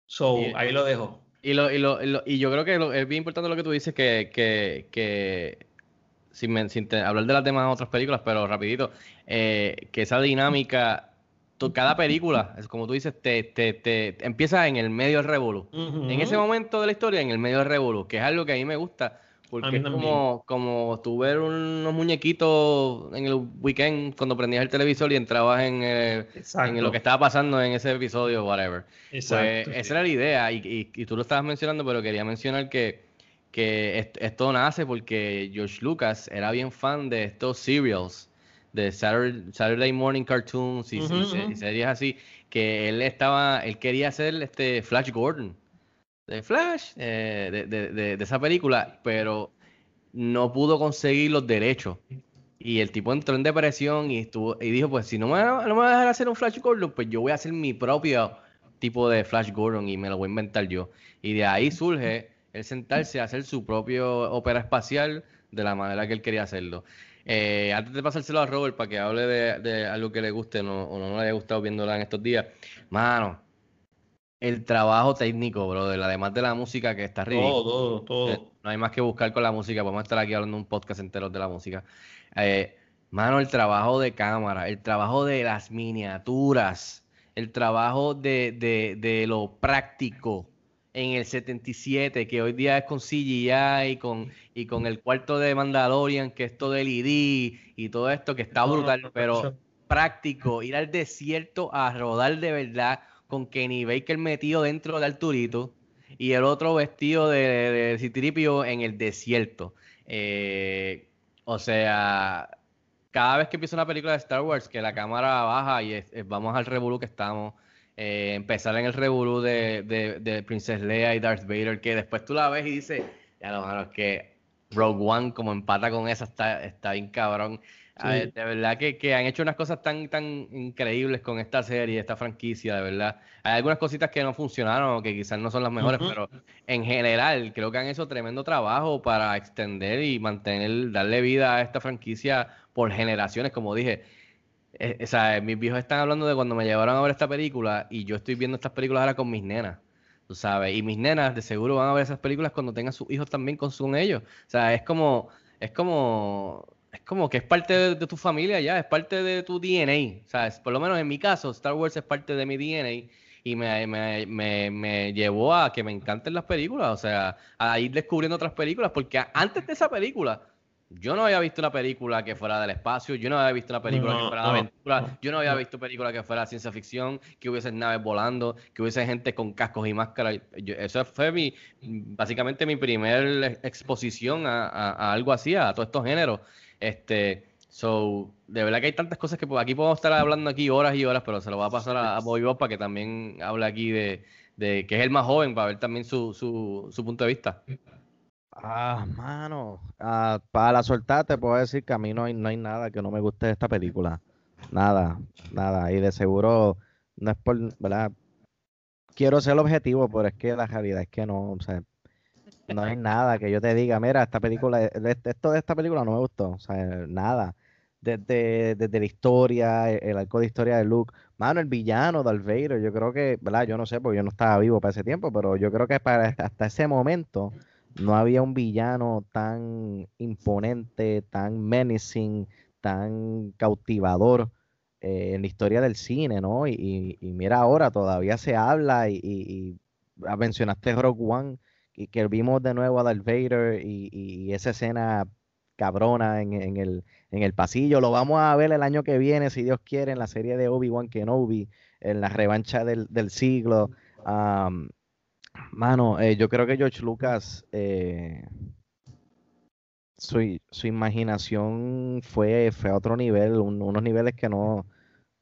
So, Y- ahí lo dejo. Y, lo, y, lo, y lo- y yo creo que lo- es bien importante lo que tú dices, que, que, que sin, men- sin te- hablar de las demás otras películas, pero rapidito, eh, que esa dinámica, cada película, es como tú dices, te, te, te empieza en el medio del revolú. En ese momento de la historia, en el medio del revolú, que es algo que a mí me gusta, porque es como, como tú ver unos muñequitos en el weekend cuando prendías el televisor y entrabas en, eh, en lo que estaba pasando en ese episodio, whatever. Exacto, Pues sí. esa era la idea, y, y- y tú lo estabas mencionando, pero quería mencionar que, que est- esto nace porque George Lucas era bien fan de estos serials, de Saturday, Saturday Morning Cartoons y, series así, que él estaba, él quería hacer este Flash Gordon, de Flash, eh, de, de- de- de esa película, pero no pudo conseguir los derechos. Y el tipo entró en depresión y estuvo y dijo, pues si no me, no me va a dejar hacer un Flash Gordon, pues yo voy a hacer mi propio tipo de Flash Gordon y me lo voy a inventar yo. Y de ahí surge el sentarse a hacer su propio ópera espacial de la manera que él quería hacerlo. Eh, antes de pasárselo a Robert para que hable de, algo que le guste no, o no le haya gustado viéndola en estos días, mano, el trabajo técnico, brother, además de la música que está ridículo. Todo, todo, todo. Eh, no hay más que buscar con la música, podemos estar aquí hablando un podcast entero de la música. Eh, mano, el trabajo de cámara, el trabajo de las miniaturas, el trabajo de, de, de lo práctico en el 77, que hoy día es con CGI y con, y con el cuarto de Mandalorian, que es todo LED y todo esto que está brutal, pero práctico, ir al desierto a rodar de verdad con Kenny Baker metido dentro de Arturito y el otro vestido de, de Citripio en el desierto. Eh, o sea, cada vez que empieza una película de Star Wars, que la cámara baja y vamos al revolú que estamos, eh, empezar en el revolú de, de, de, Princess Leia y Darth Vader, que después tú la ves y dices, ya lo malo es que Rogue One como empata con esa está, está bien cabrón de verdad que, han hecho unas cosas tan, tan increíbles con esta serie, esta franquicia, de verdad. Hay algunas cositas que no funcionaron o que quizás no son las mejores, pero en general creo que han hecho tremendo trabajo para extender y mantener, darle vida a esta franquicia por generaciones, como dije. Eh, o sea, mis viejos están hablando de cuando me llevaron a ver esta película y yo estoy viendo estas películas ahora con mis nenas, tú sabes, y mis nenas de seguro van a ver esas películas cuando tengan sus hijos también con, con ellos. O sea, es como, es como es como que es parte de, tu familia ya, es parte de tu DNA. ¿sabes? Por lo menos en mi caso, Star Wars es parte de mi DNA y me, me, me, me, llevó a que me encanten las películas, o sea, a ir descubriendo otras películas, porque antes de esa película, yo no había visto una película que fuera del espacio, yo no había visto una película que fuera de aventura, yo no había visto película que fuera de ciencia ficción, que hubiese naves volando, que hubiese gente con cascos y máscaras. eso fue mi, básicamente mi primer exposición a, a algo así, a todos estos géneros. Este, so, de verdad que hay tantas cosas que aquí podemos estar hablando aquí horas y horas, pero se lo voy a pasar a, a Bobby Bob para que también hable aquí de, de, que es el más joven, para ver también su, su, su punto de vista. Ah, mano, ah, para soltar te puedo decir que a mí no hay, no hay nada que no me guste de esta película. Nada, nada. Y de seguro, no es por, ¿verdad? Quiero ser objetivo, pero es que la realidad es que no, o sea, no hay nada que yo te diga, mira, esta película, esto de esta película no me gustó, o sea, nada. Desde, desde la historia, el arco de historia de Luke, mano, el villano de Vader, yo creo que, ¿verdad? Yo no sé, porque yo no estaba vivo para ese tiempo, pero yo creo que para hasta ese momento no había un villano tan imponente, tan menacing, tan cautivador eh, en la historia del cine, ¿no? Y, mira ahora, todavía se habla y, y, mencionaste Rogue One y que vimos de nuevo a Darth Vader y, esa escena cabrona en, el, en el pasillo. Lo vamos a ver el año que viene, si Dios quiere, en la serie de Obi-Wan Kenobi, en la revancha del, siglo. Mano, eh, yo creo que George Lucas, eh, su, su, imaginación fue, fue a otro nivel, unos niveles que no,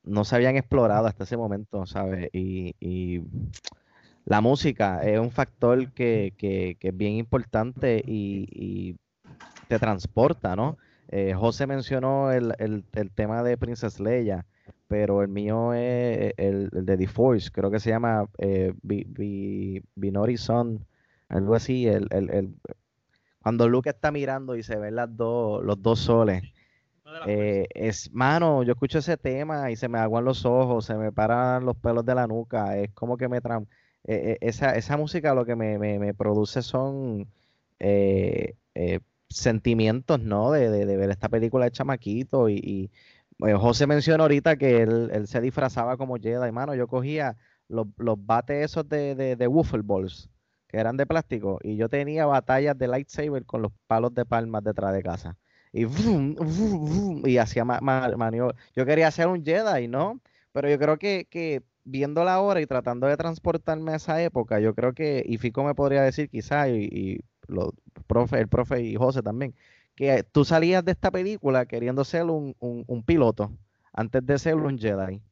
no se habían explorado hasta ese momento, ¿sabes? y la música es un factor que, es bien importante y, te transporta, ¿no? Eh, José mencionó el, tema de Princess Leia, pero el mío es el, de The Force, creo que se llama eh, Binori Son, algo así. El, cuando Luke está mirando y se ven las dos, los dos soles. Eh, es, mano, yo escucho ese tema y se me aguan los ojos, se me paran los pelos de la nuca, es como que me, eh, eh, esa, esa, música lo que me, me, produce son eh, sentimientos, ¿no? De, de, ver esta película de chamaquito y, José mencionó ahorita que él, él, se disfrazaba como Jedi, mano, yo cogía los, los bates esos de, de, Balls, que eran de plástico, y yo tenía batallas de lightsaber con los palos de palmas detrás de casa. Y, y hacía maniobras. Yo quería ser un Jedi, ¿no? Pero yo creo que, que viéndola ahora y tratando de transportarme a esa época, yo creo que, y Fico me podría decir quizá, y, los profe, el profe y José también, que tú salías de esta película queriendo ser un, piloto antes de ser un Jedi.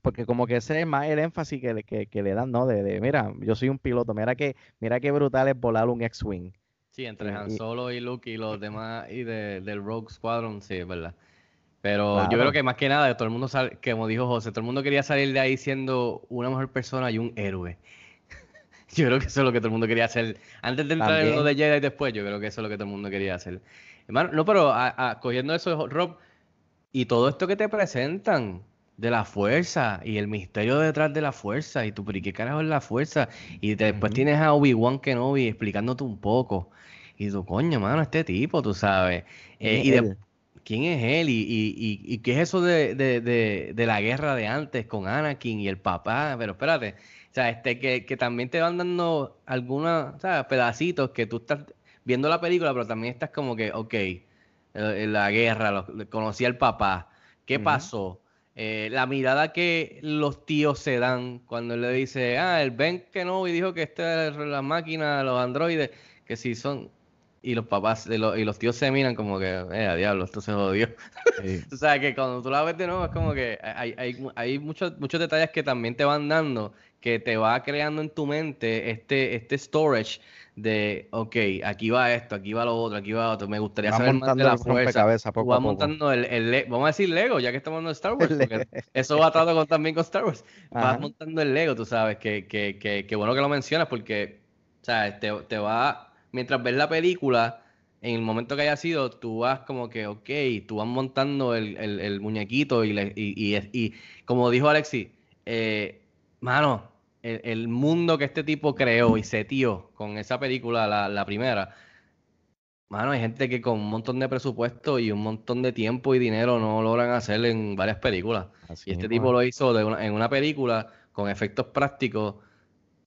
Porque como que ese es más el énfasis que, que, le dan, ¿no? De, mira, yo soy un piloto, mira que, mira qué brutal es volar un X-Wing. Sí, entre Han Solo y Luke y los demás y de, del Rogue Squadron, sí, es verdad. Pero yo creo que más que nada, todo el mundo, sal- como dijo José, todo el mundo quería salir de ahí siendo una mejor persona y un héroe. Yo creo que eso es lo que todo el mundo quería hacer. Antes de entrar en lo de También. Jedi después, yo creo que eso es lo que todo el mundo quería hacer. Hermano, no, pero a- a- cogiendo eso, Rob, y todo esto que te presentan de la fuerza y el misterio detrás de la fuerza y tú, pero ¿y qué carajo es la fuerza? Y te- después tienes a Obi-Wan Kenobi explicándote un poco. Y tú, coño, mano, este tipo, tú sabes. ¿Quién Eh, y de-? ¿Quién es él? ¿Y, y, y- y qué es eso de, de, de la guerra de antes con Anakin y el papá? Pero espérate, o sea, este, que, que también te van dando algunos pedacitos que tú estás viendo la película, pero también estás como que, ok, eh, la guerra, lo- conocí al papá, ¿qué pasó? Eh, la mirada que los tíos se dan cuando él le dice, ah, el Ben Kenobi dijo que esta es la máquina, los androides, que si son... Y los papás y los, y los tíos se miran como que, eh, a diablo, esto se jodió. Tú sabes que cuando tú la ves de nuevo es como que hay, hay, hay muchos, muchos detalles que también te van dando, que te va creando en tu mente este, este storage de, ok, aquí va esto, aquí va lo otro, aquí va otro. Me gustaría Va saber más de la fuerza. rompecabezas Tú poco vas a poco. montando el, el vamos a decir Lego, ya que estamos hablando de Star Wars, porque eso va con, también con Star Wars. Vas Ajá. montando el Lego, tú sabes, que, que, que, que bueno que lo mencionas porque, o sea, te, te va, mientras ves la película, en el momento que haya sido, tú vas como que, ok, tú vas montando el, el- el muñequito y, le- y, y- y como dijo Alexi, eh, mano, el, el mundo que este tipo creó y setió con esa película, la, la primera, mano, hay gente que con un montón de presupuesto y un montón de tiempo y dinero no logran hacer en varias películas. Así Y este mismo tipo lo hizo de una- en una película con efectos prácticos,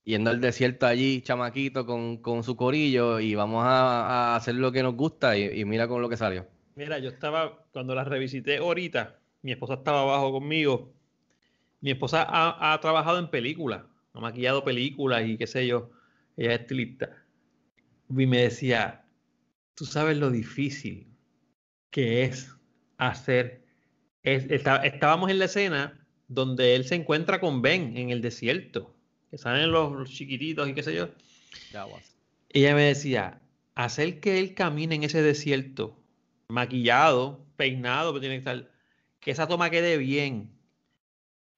yendo al desierto allí, chamaquito, con, con su corillo, y vamos a, a hacer lo que nos gusta, y, y mira con lo que salió. Mira, yo estaba, cuando la revisité ahorita, mi esposa estaba abajo conmigo. Mi esposa ha, ha trabajado en películas, ha maquillado películas y qué sé yo, ella es estilista. Y me decía, tú sabes lo difícil que es hacer. es- está- estábamos en la escena donde él se encuentra con Ben en el desierto, que salen los, los chiquititos y qué sé yo. Ella me decía, hacer que él camine en ese desierto, maquillado, peinado, que tiene que estar, que esa toma quede bien,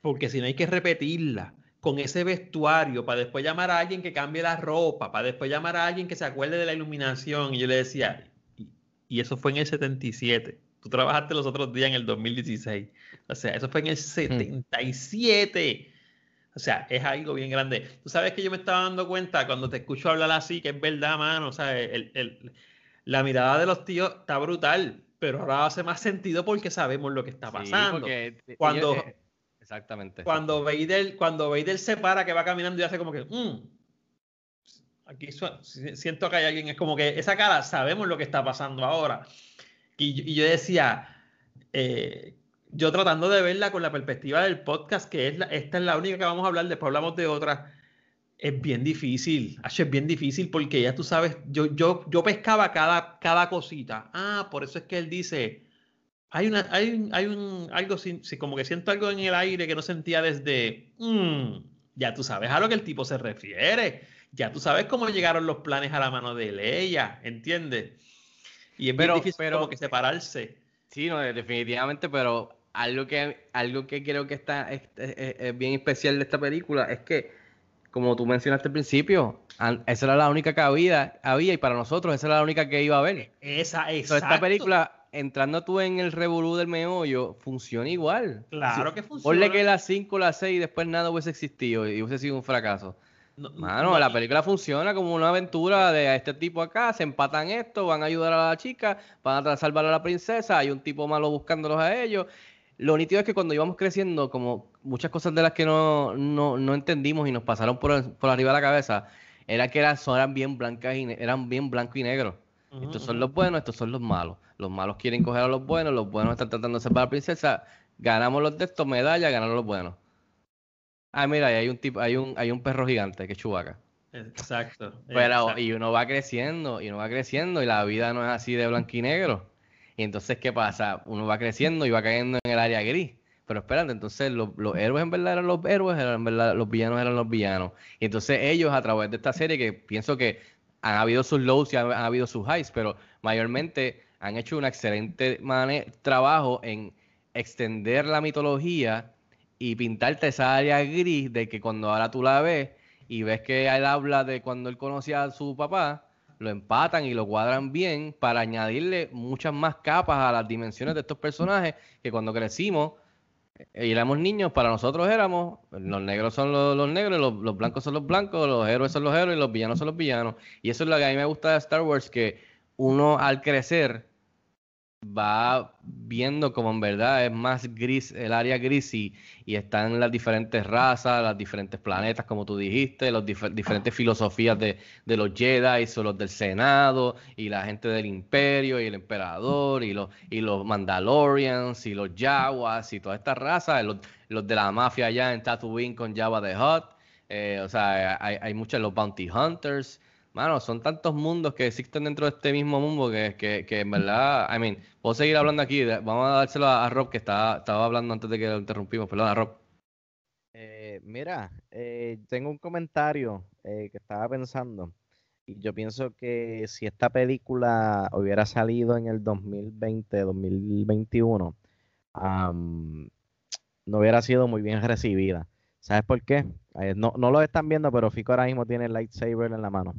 porque si no hay que repetirla con ese vestuario para después llamar a alguien que cambie la ropa, para después llamar a alguien que se acuerde de la iluminación. Y yo le decía, y, y eso fue en el 77. Tú trabajaste los otros días en el 2016. O sea, eso fue en el 77. O sea, es algo bien grande. Tú sabes que yo me estaba dando cuenta cuando te escucho hablar así, que es verdad, mano. O sea, el- el- la mirada de los tíos está brutal, pero ahora hace más sentido porque sabemos lo que está pasando. cuando, eh, exactamente. cuando Vader, cuando Vader se para, que va caminando y hace como que, "Mm, aquí su- si- siento que hay alguien, es como que esa cara, sabemos lo que está pasando ahora. Y, y yo decía, eh, yo tratando de verla con la perspectiva del podcast, que es la- esta es la única que vamos a hablar, después hablamos de otra, es bien difícil, es bien difícil porque ya tú sabes, yo, yo, yo pescaba cada, cada cosita. Ah, por eso es que él dice, hay una, hay un, hay un algo sin- como que siento algo en el aire que no sentía desde, "Mm", ya tú sabes a lo que el tipo se refiere, ya tú sabes cómo llegaron los planes a la mano de Leia, ¿entiendes? Y es Pero- bien difícil pero- como que separarse. Sí, no, de- definitivamente, pero algo que, algo que creo que está es, es- es bien especial de esta película es que, como tú mencionaste al principio, esa era la única que había, había y para nosotros esa era la única que iba a ver. Esa, So, exacto. esta película, entrando tú en el revolú del meollo, funciona igual. Claro que funciona. Ponle que las 5, las 6 después nada hubiese existido y hubiese sido un fracaso. No- Mano, no, la película funciona como una aventura de este tipo acá, se empatan esto, van a ayudar a la chica, van a salvar a la princesa, hay un tipo malo buscándolos a ellos. Lo nítido es que cuando íbamos creciendo, como muchas cosas de las que no, no, no entendimos y nos pasaron por, por arriba de la cabeza, era que eran, eran bien blancas y eran bien blanco y negro. Estos son los buenos, estos son los malos. Los malos quieren coger a los buenos, los buenos están tratando de salvar a la princesa. Ganamos los de estos, medalla, ganaron los buenos. Ah, mira, hay un tipo, hay un, hay un perro gigante que es Chubaca. Exacto. Pero, exacto. y uno va creciendo, y uno va creciendo, y la vida no es así de blanco y negro. Y entonces, ¿qué pasa? Uno va creciendo y va cayendo en el área gris. Pero espérate, entonces los, los héroes en verdad eran los héroes, eran en verdad los villanos eran los villanos. Y entonces ellos, a través de esta serie, que pienso que han habido sus lows y han, han habido sus highs, pero mayormente han hecho un excelente trabajo en extender la mitología y pintarte esa área gris de que cuando ahora tú la ves y ves que él habla de cuando él conocía a su papá, lo empatan y lo cuadran bien para añadirle muchas más capas a las dimensiones de estos personajes que cuando crecimos eh, y éramos niños, para nosotros éramos, los negros son los, los negros, los, los blancos son los blancos, los héroes son los héroes y los villanos son los villanos. Y eso es lo que a mí me gusta de Star Wars, que uno al crecer va viendo como en verdad es más gris, el área gris y, y están las diferentes razas, los diferentes planetas, como tú dijiste, las diferentes filosofías de, de los Jedi, o los del Senado, y la gente del Imperio, y el Emperador, y los, y los Mandalorians, y los Jawas, y toda esta raza, los, los de la mafia allá en Tatooine con Java the Hutt, eh, o sea, hay, hay muchos los Bounty Hunters, Mano, son tantos mundos que existen dentro de este mismo mundo que, que, en verdad, I mean, puedo seguir hablando aquí. Vamos a dárselo a, Rob, que estaba, estaba hablando antes de que lo interrumpimos. Perdón, a Rob. Eh, mira, eh, tengo un comentario eh, que estaba pensando. Y yo pienso que si esta película hubiera salido en el 2020, 2021, am, no hubiera sido muy bien recibida. ¿Sabes por qué? Eh, no, no lo están viendo, pero Fico ahora mismo tiene el lightsaber en la mano.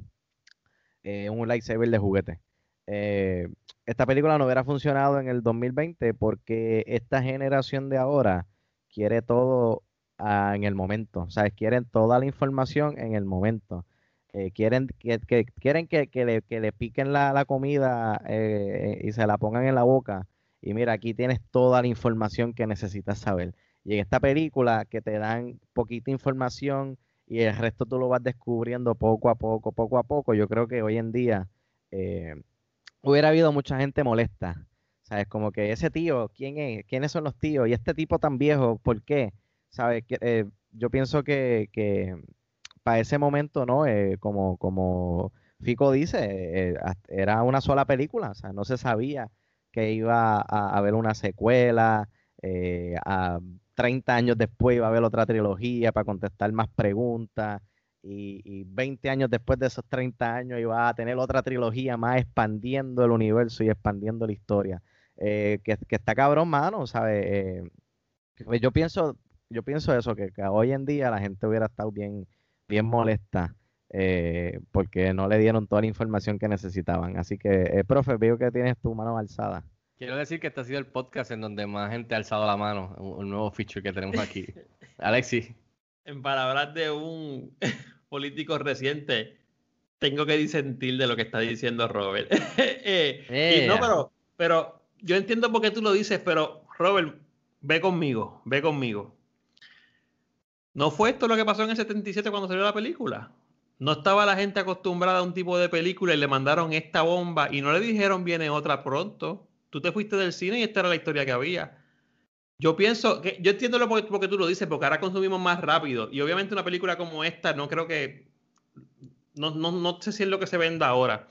Eh, un lightsaber de juguete. Eh, esta película no hubiera funcionado en el 2020 porque esta generación de ahora quiere todo ah, en el momento. ¿Sabes? Quieren toda la información en el momento. Eh, quieren que, quieren que, que le piquen la, la comida eh, y se la pongan en la boca. Y mira, aquí tienes toda la información que necesitas saber. Y en esta película que te dan poquita información y el resto tú lo vas descubriendo poco a poco, poco a poco, yo creo que hoy en día eh, hubiera habido mucha gente molesta. ¿Sabes? Como que ese tío, ¿quién es? ¿Quiénes son los tíos? Y este tipo tan viejo, ¿por qué? ¿Sabes? Eh, yo pienso que, que para ese momento, ¿no? Eh, como, como Fico dice, era una sola película, o sea, no se sabía que iba a, haber una secuela, a 30 años después iba a haber otra trilogía para contestar más preguntas, y, y 20 años después de esos 30 años iba a tener otra trilogía más expandiendo el universo y expandiendo la historia. Eh, que, está cabrón, mano, ¿sabes? Eh, pues yo pienso, yo pienso eso, que, hoy en día la gente hubiera estado bien, bien molesta eh, porque no le dieron toda la información que necesitaban. Así que, profe, veo que tienes tu mano alzada. Quiero decir que este ha sido el podcast en donde más gente ha alzado la mano, un, nuevo feature que tenemos aquí. Alexi, En palabras de un político reciente, tengo que disentir de lo que está diciendo Robert. Eh, y no, pero, pero yo entiendo por qué tú lo dices, pero Robert, ve conmigo, ve conmigo. ¿No fue esto lo que pasó en el 77 cuando salió la película? No estaba la gente acostumbrada a un tipo de película y le mandaron esta bomba y no le dijeron viene otra pronto. Tú te fuiste del cine y esta era la historia que había. Yo pienso que yo entiendo lo porque, porque tú lo dices, porque ahora consumimos más rápido. Y obviamente una película como esta, no creo que. No, no, no sé si es lo que se venda ahora.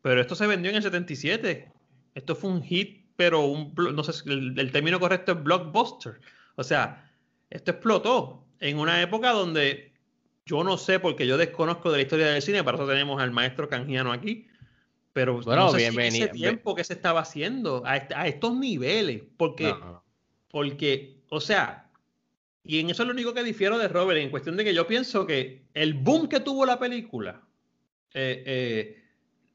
Pero esto se vendió en el 77. Esto fue un hit, pero un, no sé si el, el término correcto es blockbuster. O sea, esto explotó en una época donde yo no sé, porque yo desconozco de la historia del cine, para eso tenemos al maestro canjiano aquí. Pero Bueno, no sé si ese tiempo que se estaba haciendo a, a estos niveles. Porque no. porque, o sea, y en eso es lo único que difiero de Robert, en cuestión de que yo pienso que el boom que tuvo la película eh, eh,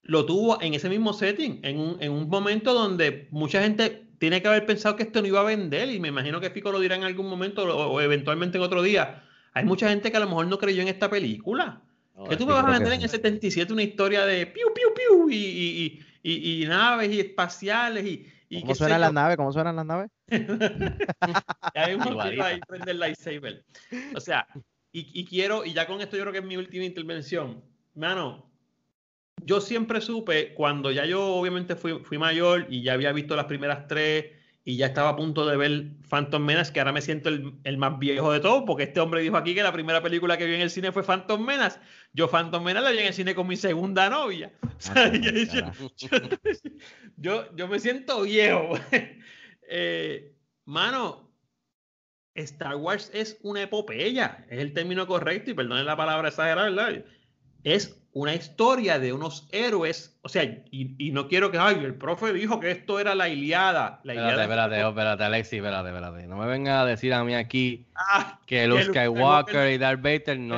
lo tuvo en ese mismo setting, en un, en un momento donde mucha gente tiene que haber pensado que esto no iba a vender, y me imagino que Fico lo dirá en algún momento o, o eventualmente en otro día. Hay mucha gente que a lo mejor no creyó en esta película. ¿Qué tú me vas a que vender en el 77 una historia de piu, piu, piu y, y, y, naves y espaciales y, y ¿Cómo suenan las naves? ¿Cómo suenan las naves? Ya quiero Igualita. ahí prender el lightsaber. O sea, y, y quiero, y ya con esto yo creo que es mi última intervención. Mano, yo siempre supe, cuando ya yo obviamente fui, fui mayor y ya había visto las primeras tres y ya estaba a punto de ver Phantom Menace, que ahora me siento el, el más viejo de todos, porque este hombre dijo aquí que la primera película que vi en el cine fue Phantom Menace. Yo Phantom Menace la vi en el cine con mi segunda novia. O sea, Ah, yo, yo- carajo. yo, yo me siento viejo. Eh, mano, Star Wars es una epopeya, es el término correcto, y perdonen la palabra exagerada, ¿verdad? Es una historia de unos héroes, o sea, y, y no quiero que, ay, el profe dijo que esto era la Iliada. La Espérate, Iliada espérate, oh, espérate, Alexi, espérate, espérate. No me vengas a decir a mí aquí Ah, que Luke Skywalker y Darth Vader no existieron.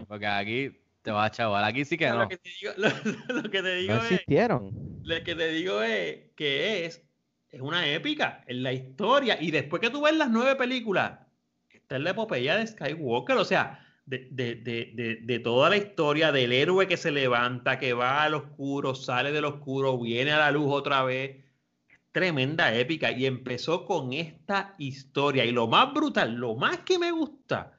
existieron. Porque aquí te vas a chaval. Aquí sí que no. Lo que te digo, lo- lo que te digo No es, existieron. lo que te digo es que es, es una épica en la historia. Y después que tú ves las nueve películas, esta es la epopeya de Skywalker, o sea, de, de- de- de- toda la historia del héroe que se levanta, que va al oscuro, sale del oscuro, viene a la luz otra vez. Tremenda épica. Y empezó con esta historia. Y lo más brutal, lo más que me gusta.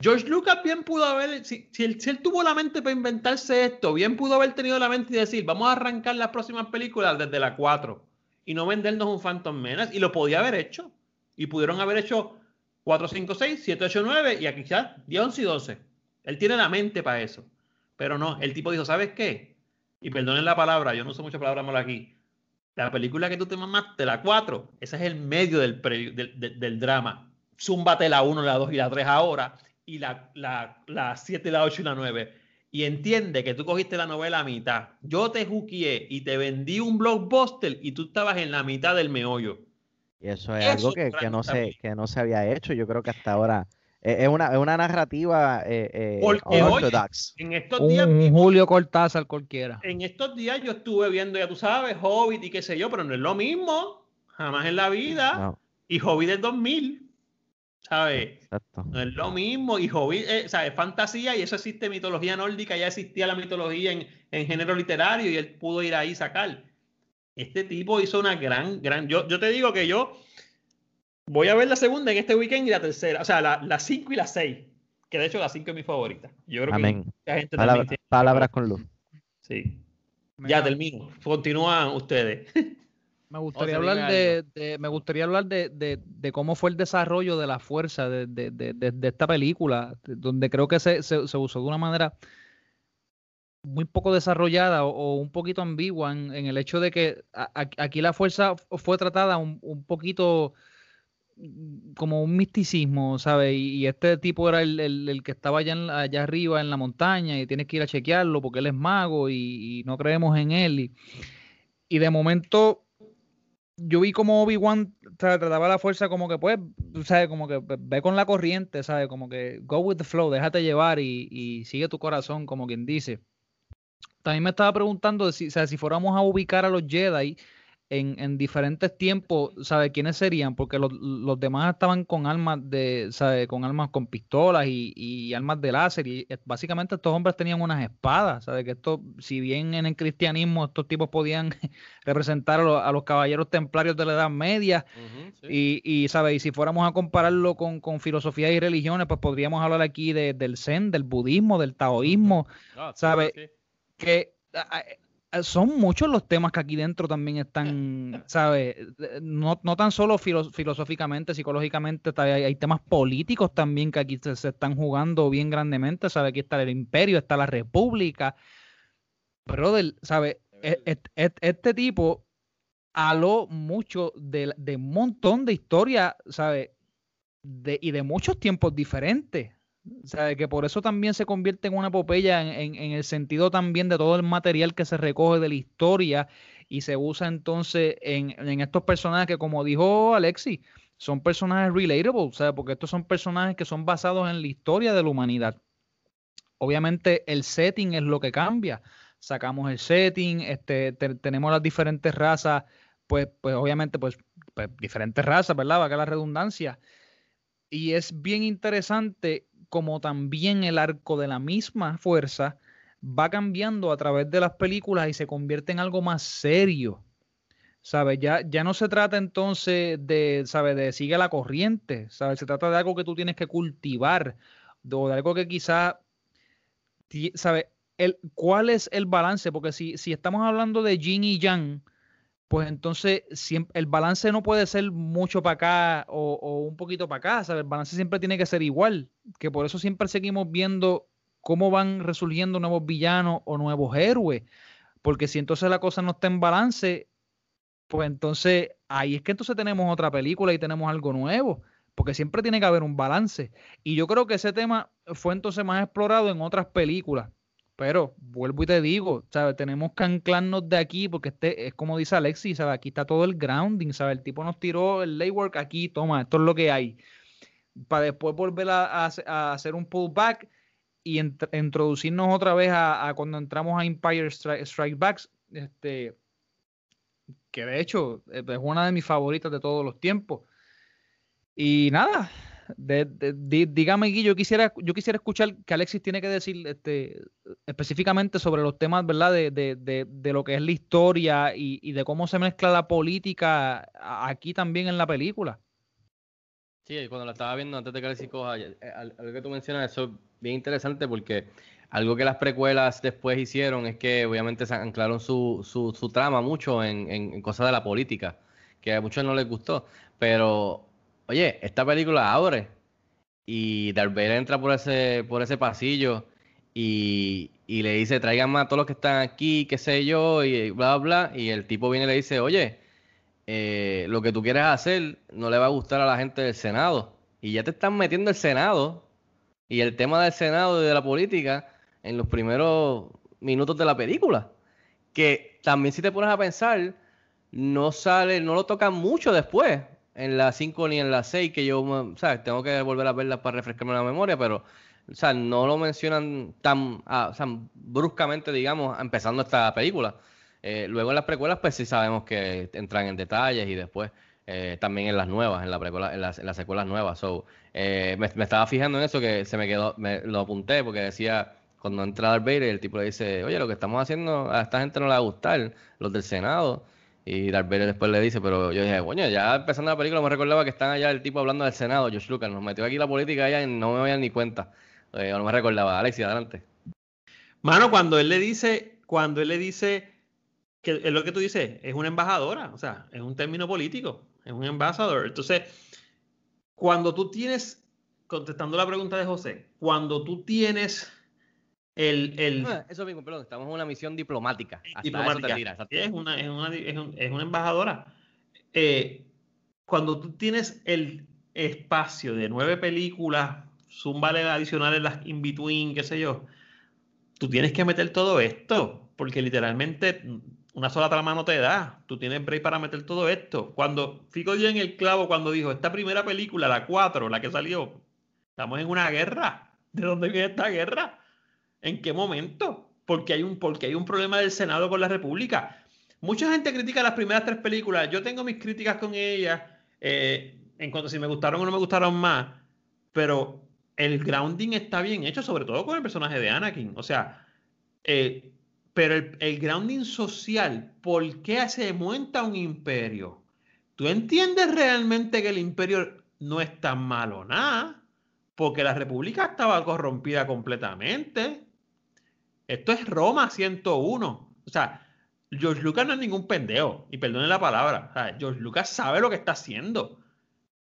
George Lucas bien pudo haber, si, si él, si él tuvo la mente para inventarse esto, bien pudo haber tenido la mente y decir, vamos a arrancar las próximas películas desde la 4 y no vendernos un Phantom Menace. Y lo podía haber hecho. Y pudieron haber hecho 4, 5, 6, 7, 8, 9 y aquí ya 10, 11 y 12. Él tiene la mente para eso. Pero no, el tipo dijo, ¿sabes qué? Y perdonen la palabra, yo no uso muchas palabras malas aquí. La película que tú te mamaste, la 4, ese es el medio del, pre- del, del- del drama. Zúmbate la 1, la 2 y la 3 ahora, y la, la, la 7, la 8 y la 9. Y entiende que tú cogiste la novela a mitad. Yo te juqueé y te vendí un blockbuster y tú estabas en la mitad del meollo. Y eso es Eso algo que, que no se, que no se había hecho. Yo creo que hasta ahora eh, es una, es una narrativa eh, eh, Porque, oye, en estos días Un, un Julio Cortázar cualquiera. en estos días yo estuve viendo, ya tú sabes, Hobbit y qué sé yo, pero no es lo mismo. Jamás en la vida. No, Y Hobbit del 2000. ¿Sabes? exacto. No es lo mismo. Y Hobbit, eh, ¿sabes? Fantasía y eso existe mitología nórdica. Ya existía la mitología en, en género literario y él pudo ir ahí y sacar. Este tipo hizo una gran, gran. Yo, yo te digo que yo voy a ver la segunda en este weekend y la tercera. O sea, la 5 y la 6. Que de hecho la 5 es mi favorita. Yo creo Amén. que mucha gente Palabra- también tiene- palabras con luz. Sí. Ya termino. Continúan ustedes. Me gustaría hablar de, de- me gustaría hablar de, de- de cómo fue el desarrollo de la fuerza de, de- de- de- de esta película, de- donde creo que se, se- se usó de una manera muy poco desarrollada o, un poquito ambigua en, en el hecho de que aquí la fuerza fu- fue tratada un, un poquito mm, como un misticismo, ¿sabes? Y, este tipo era el, el- que estaba allá, allá arriba en la montaña y tienes que ir a chequearlo porque él es mago y, no creemos en él. Y, y de momento yo vi como Obi-Wan tra- trataba la fuerza como que, pues, ¿sabes? Como que ve- ve con la corriente, ¿sabes? Como que go with the flow, déjate llevar y, y sigue tu corazón, como quien dice. También me estaba preguntando si, o sea, si fuéramos a ubicar a los Jedi en, en diferentes tiempos, ¿sabes? ¿Quiénes serían? Porque los, los demás estaban con armas de, ¿sabes? Con armas con pistolas y, y armas de láser y eh, básicamente estos hombres tenían unas espadas, ¿sabes? Que esto, si bien en el cristianismo estos tipos podían representar a los, a los caballeros templarios de la Edad Media, sí. y, y, ¿sabes? Y si fuéramos a compararlo con, con filosofía y religiones, pues podríamos hablar aquí de- del Zen, del budismo, del taoísmo, Ah, sí, ¿sabe? sí. Que son muchos los temas que aquí dentro también están, ¿sabes? No, no tan solo filo- filosóficamente, psicológicamente, hay, hay temas políticos también que aquí se, se están jugando bien grandemente, ¿sabes? Aquí está el imperio, está la república. Brother, ¿sabes? E- e- e- Este tipo aló mucho de, de un montón de historias, ¿sabes? De, y de muchos tiempos diferentes. ¿Sabe? Que por eso también se convierte en una epopeya en, en- el sentido también de todo el material que se recoge de la historia y se usa entonces en, en estos personajes que, como dijo Alexi, son personajes relatable, ¿sabe? Porque estos son personajes que son basados en la historia de la humanidad. Obviamente el setting es lo que cambia. Sacamos el setting, este, te- tenemos las diferentes razas, pues, pues obviamente, pues, pues diferentes razas, ¿verdad? Va a la redundancia. Y es bien interesante como también el arco de la misma fuerza va cambiando a través de las películas y se convierte en algo más serio. ¿Sabes? Ya, ya no se trata entonces de, ¿sabes? De sigue la corriente, ¿sabes? Se trata de algo que tú tienes que cultivar, o de algo que quizá, ti- ¿sabes? El, ¿Cuál es el balance? Porque si, si estamos hablando de yin y yang, pues entonces siempre, el balance no puede ser mucho para acá o, un poquito para acá, ¿sabes? El balance siempre tiene que ser igual, que por eso siempre seguimos viendo cómo van resurgiendo nuevos villanos o nuevos héroes, porque si entonces la cosa no está en balance, pues entonces ahí es que entonces tenemos otra película y tenemos algo nuevo, porque siempre tiene que haber un balance. Y yo creo que ese tema fue entonces más explorado en otras películas. Pero vuelvo y te digo, ¿sabes? Tenemos que anclarnos de aquí porque este es como dice Alexis, ¿sabes? Aquí está todo el grounding, ¿sabes? El tipo nos tiró el laywork aquí, toma, esto es lo que hay. Para después volver a, hacer un pullback y introducirnos otra vez a, a cuando entramos a Empire Stri- Strike Backs, este, que de hecho eh, es una de mis favoritas de todos los tiempos. Y nada, de- de- dígame, Gui, yo quisiera, yo quisiera escuchar que Alexis tiene que decir este, específicamente sobre los temas, ¿verdad? De, lo que es la historia y, y de cómo se mezcla la política aquí también en la película. Sí, cuando la estaba viendo antes de que Alexis coja, eh, al- algo que tú mencionas, eso es bien interesante porque algo que las precuelas después hicieron es que obviamente se anclaron su, su, trama mucho en- en cosas de la política, que a muchos no les gustó. Pero, oye, esta película abre y Darth entra por ese, por ese pasillo y, y le dice, tráiganme a todos los que están aquí, qué sé yo, y bla, bla, bla. Y el tipo viene y le dice, oye, eh, lo que tú quieres hacer no le va a gustar a la gente del Senado. Y ya te están metiendo el Senado y el tema del Senado y de la política en los primeros minutos de la película. Que también si te pones a pensar, no sale, no lo tocan mucho después, en la 5 ni en la 6, que yo, o sea, tengo que volver a verla para refrescarme la memoria, pero, o sea, no lo mencionan tan, ah, o sea, bruscamente, digamos, empezando esta película. Eh, luego en las precuelas, pues sí sabemos que entran en detalles y después eh, también en las nuevas, en la precuela, en las, en las secuelas nuevas. So, eh, me, me estaba fijando en eso que se me quedó, me lo apunté porque decía cuando entra Darth Vader, el tipo le dice, oye, lo que estamos haciendo a esta gente no le va a gustar, los del Senado. Y Darth después le dice, pero yo dije, coño, ya empezando la película me recordaba que están allá el tipo hablando del Senado, George Lucas, nos metió aquí la política allá y no me veían ni cuenta. Eh, no me recordaba. Alexis, adelante. Mano, cuando él le dice, cuando él le dice que es lo que tú dices, es una embajadora, o sea, es un término político, es un embajador. Entonces, cuando tú tienes, contestando la pregunta de José, cuando tú tienes el, el Ah, Eso mismo, perdón, estamos en una misión diplomática. Hasta eso diplomática, exacto. es una, es una, es un- es una embajadora. Eh, cuando tú tienes el espacio de nueve películas, zumbale adicionales, las in-between, qué sé yo, tú tienes que meter todo esto, porque literalmente una sola trama no te da. Tú tienes break para meter todo esto. Cuando Fico dio en el clavo cuando dijo, esta primera película, la 4, la que salió, estamos en una guerra. ¿De dónde viene esta guerra? ¿En qué momento? Porque hay un, porque hay un problema del Senado con la República. Mucha gente critica las primeras tres películas. Yo tengo mis críticas con ellas eh, en cuanto a si me gustaron o no me gustaron más. Pero el grounding está bien hecho, sobre todo con el personaje de Anakin. O sea, eh, pero el, grounding social, ¿por qué se monta un imperio? ¿Tú entiendes realmente que el imperio no es tan malo nada? Porque la república estaba corrompida completamente. Esto es Roma 101. O sea, George Lucas no es ningún pendejo, y perdone la palabra. O sea, George Lucas sabe lo que está haciendo.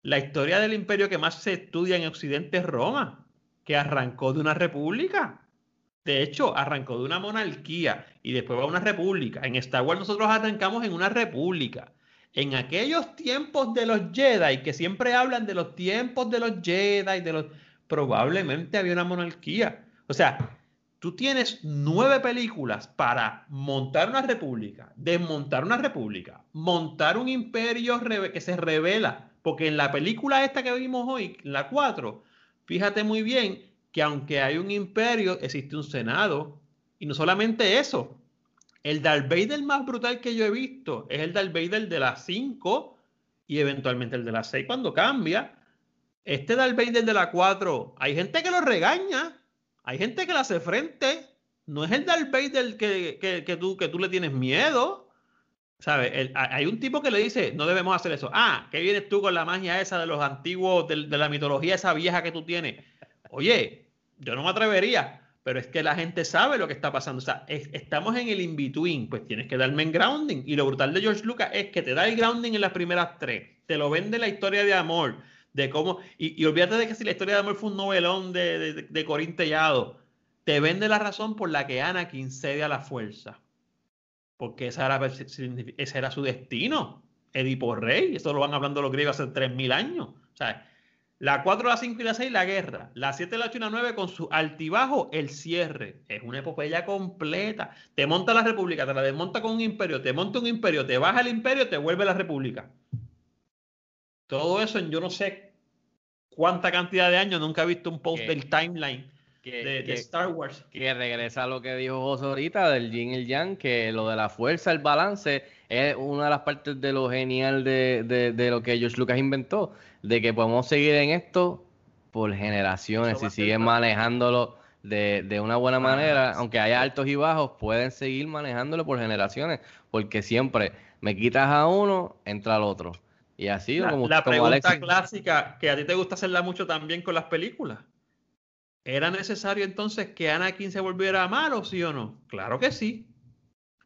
La historia del imperio que más se estudia en Occidente es Roma, que arrancó de una república. De hecho, arrancó de una monarquía y después va a una república. En Star Wars nosotros arrancamos en una república. En aquellos tiempos de los Jedi, que siempre hablan de los tiempos de los Jedi, de los... probablemente había una monarquía. O sea, tú tienes nueve películas para montar una república, desmontar una república, montar un imperio que se revela. Porque en la película esta que vimos hoy, la 4, fíjate muy bien que aunque hay un imperio, existe un senado. Y no solamente eso, el Darth más brutal que yo he visto es el Darth de las 5 y eventualmente el de las 6 cuando cambia. Este Darth de la 4, hay gente que lo regaña, hay gente que le hace frente. No es el Darth Vader que, que, que tú, que tú le tienes miedo. ¿Sabes? Hay un tipo que le dice, no debemos hacer eso. Ah, ¿qué vienes tú con la magia esa de los antiguos, de, de la mitología esa vieja que tú tienes? Oye, yo no me atrevería, pero es que la gente sabe lo que está pasando. O sea, es, estamos en el in-between, pues tienes que darme en grounding. Y lo brutal de George Lucas es que te da el grounding en las primeras tres. Te lo vende la historia de amor, de cómo. Y, olvídate de que si la historia de amor fue un novelón de, de, Corín Tellado, te vende la razón por la que Anakin cede a la fuerza. Porque esa era, ese era su destino. Edipo Rey, eso lo van hablando los griegos hace 3.000 años. O sea, La 4, la 5 y la 6, la guerra. La 7, la 8 y la 9 con su altibajo, el cierre. Es una epopeya completa. Te monta la república, te la desmonta con un imperio, te monta un imperio, te baja el imperio, te vuelve la república. Todo eso en yo no sé cuánta cantidad de años, nunca he visto un post del timeline que- de, Star Wars. Que regresa a lo que dijo José ahorita del yin y el yang, que lo de la fuerza, el balance, es una de las partes de lo genial de, de- de lo que George Lucas inventó, de que podemos seguir en esto por generaciones, si siguen manejándolo de, de una buena manera, aunque haya altos y bajos, pueden seguir manejándolo por generaciones, porque siempre me quitas a uno, entra al otro. Y así, La, como, la como pregunta clásica, que a ti te gusta hacerla mucho también con las películas. ¿Era necesario entonces que Anakin se volviera malo, sí o no? Claro que sí.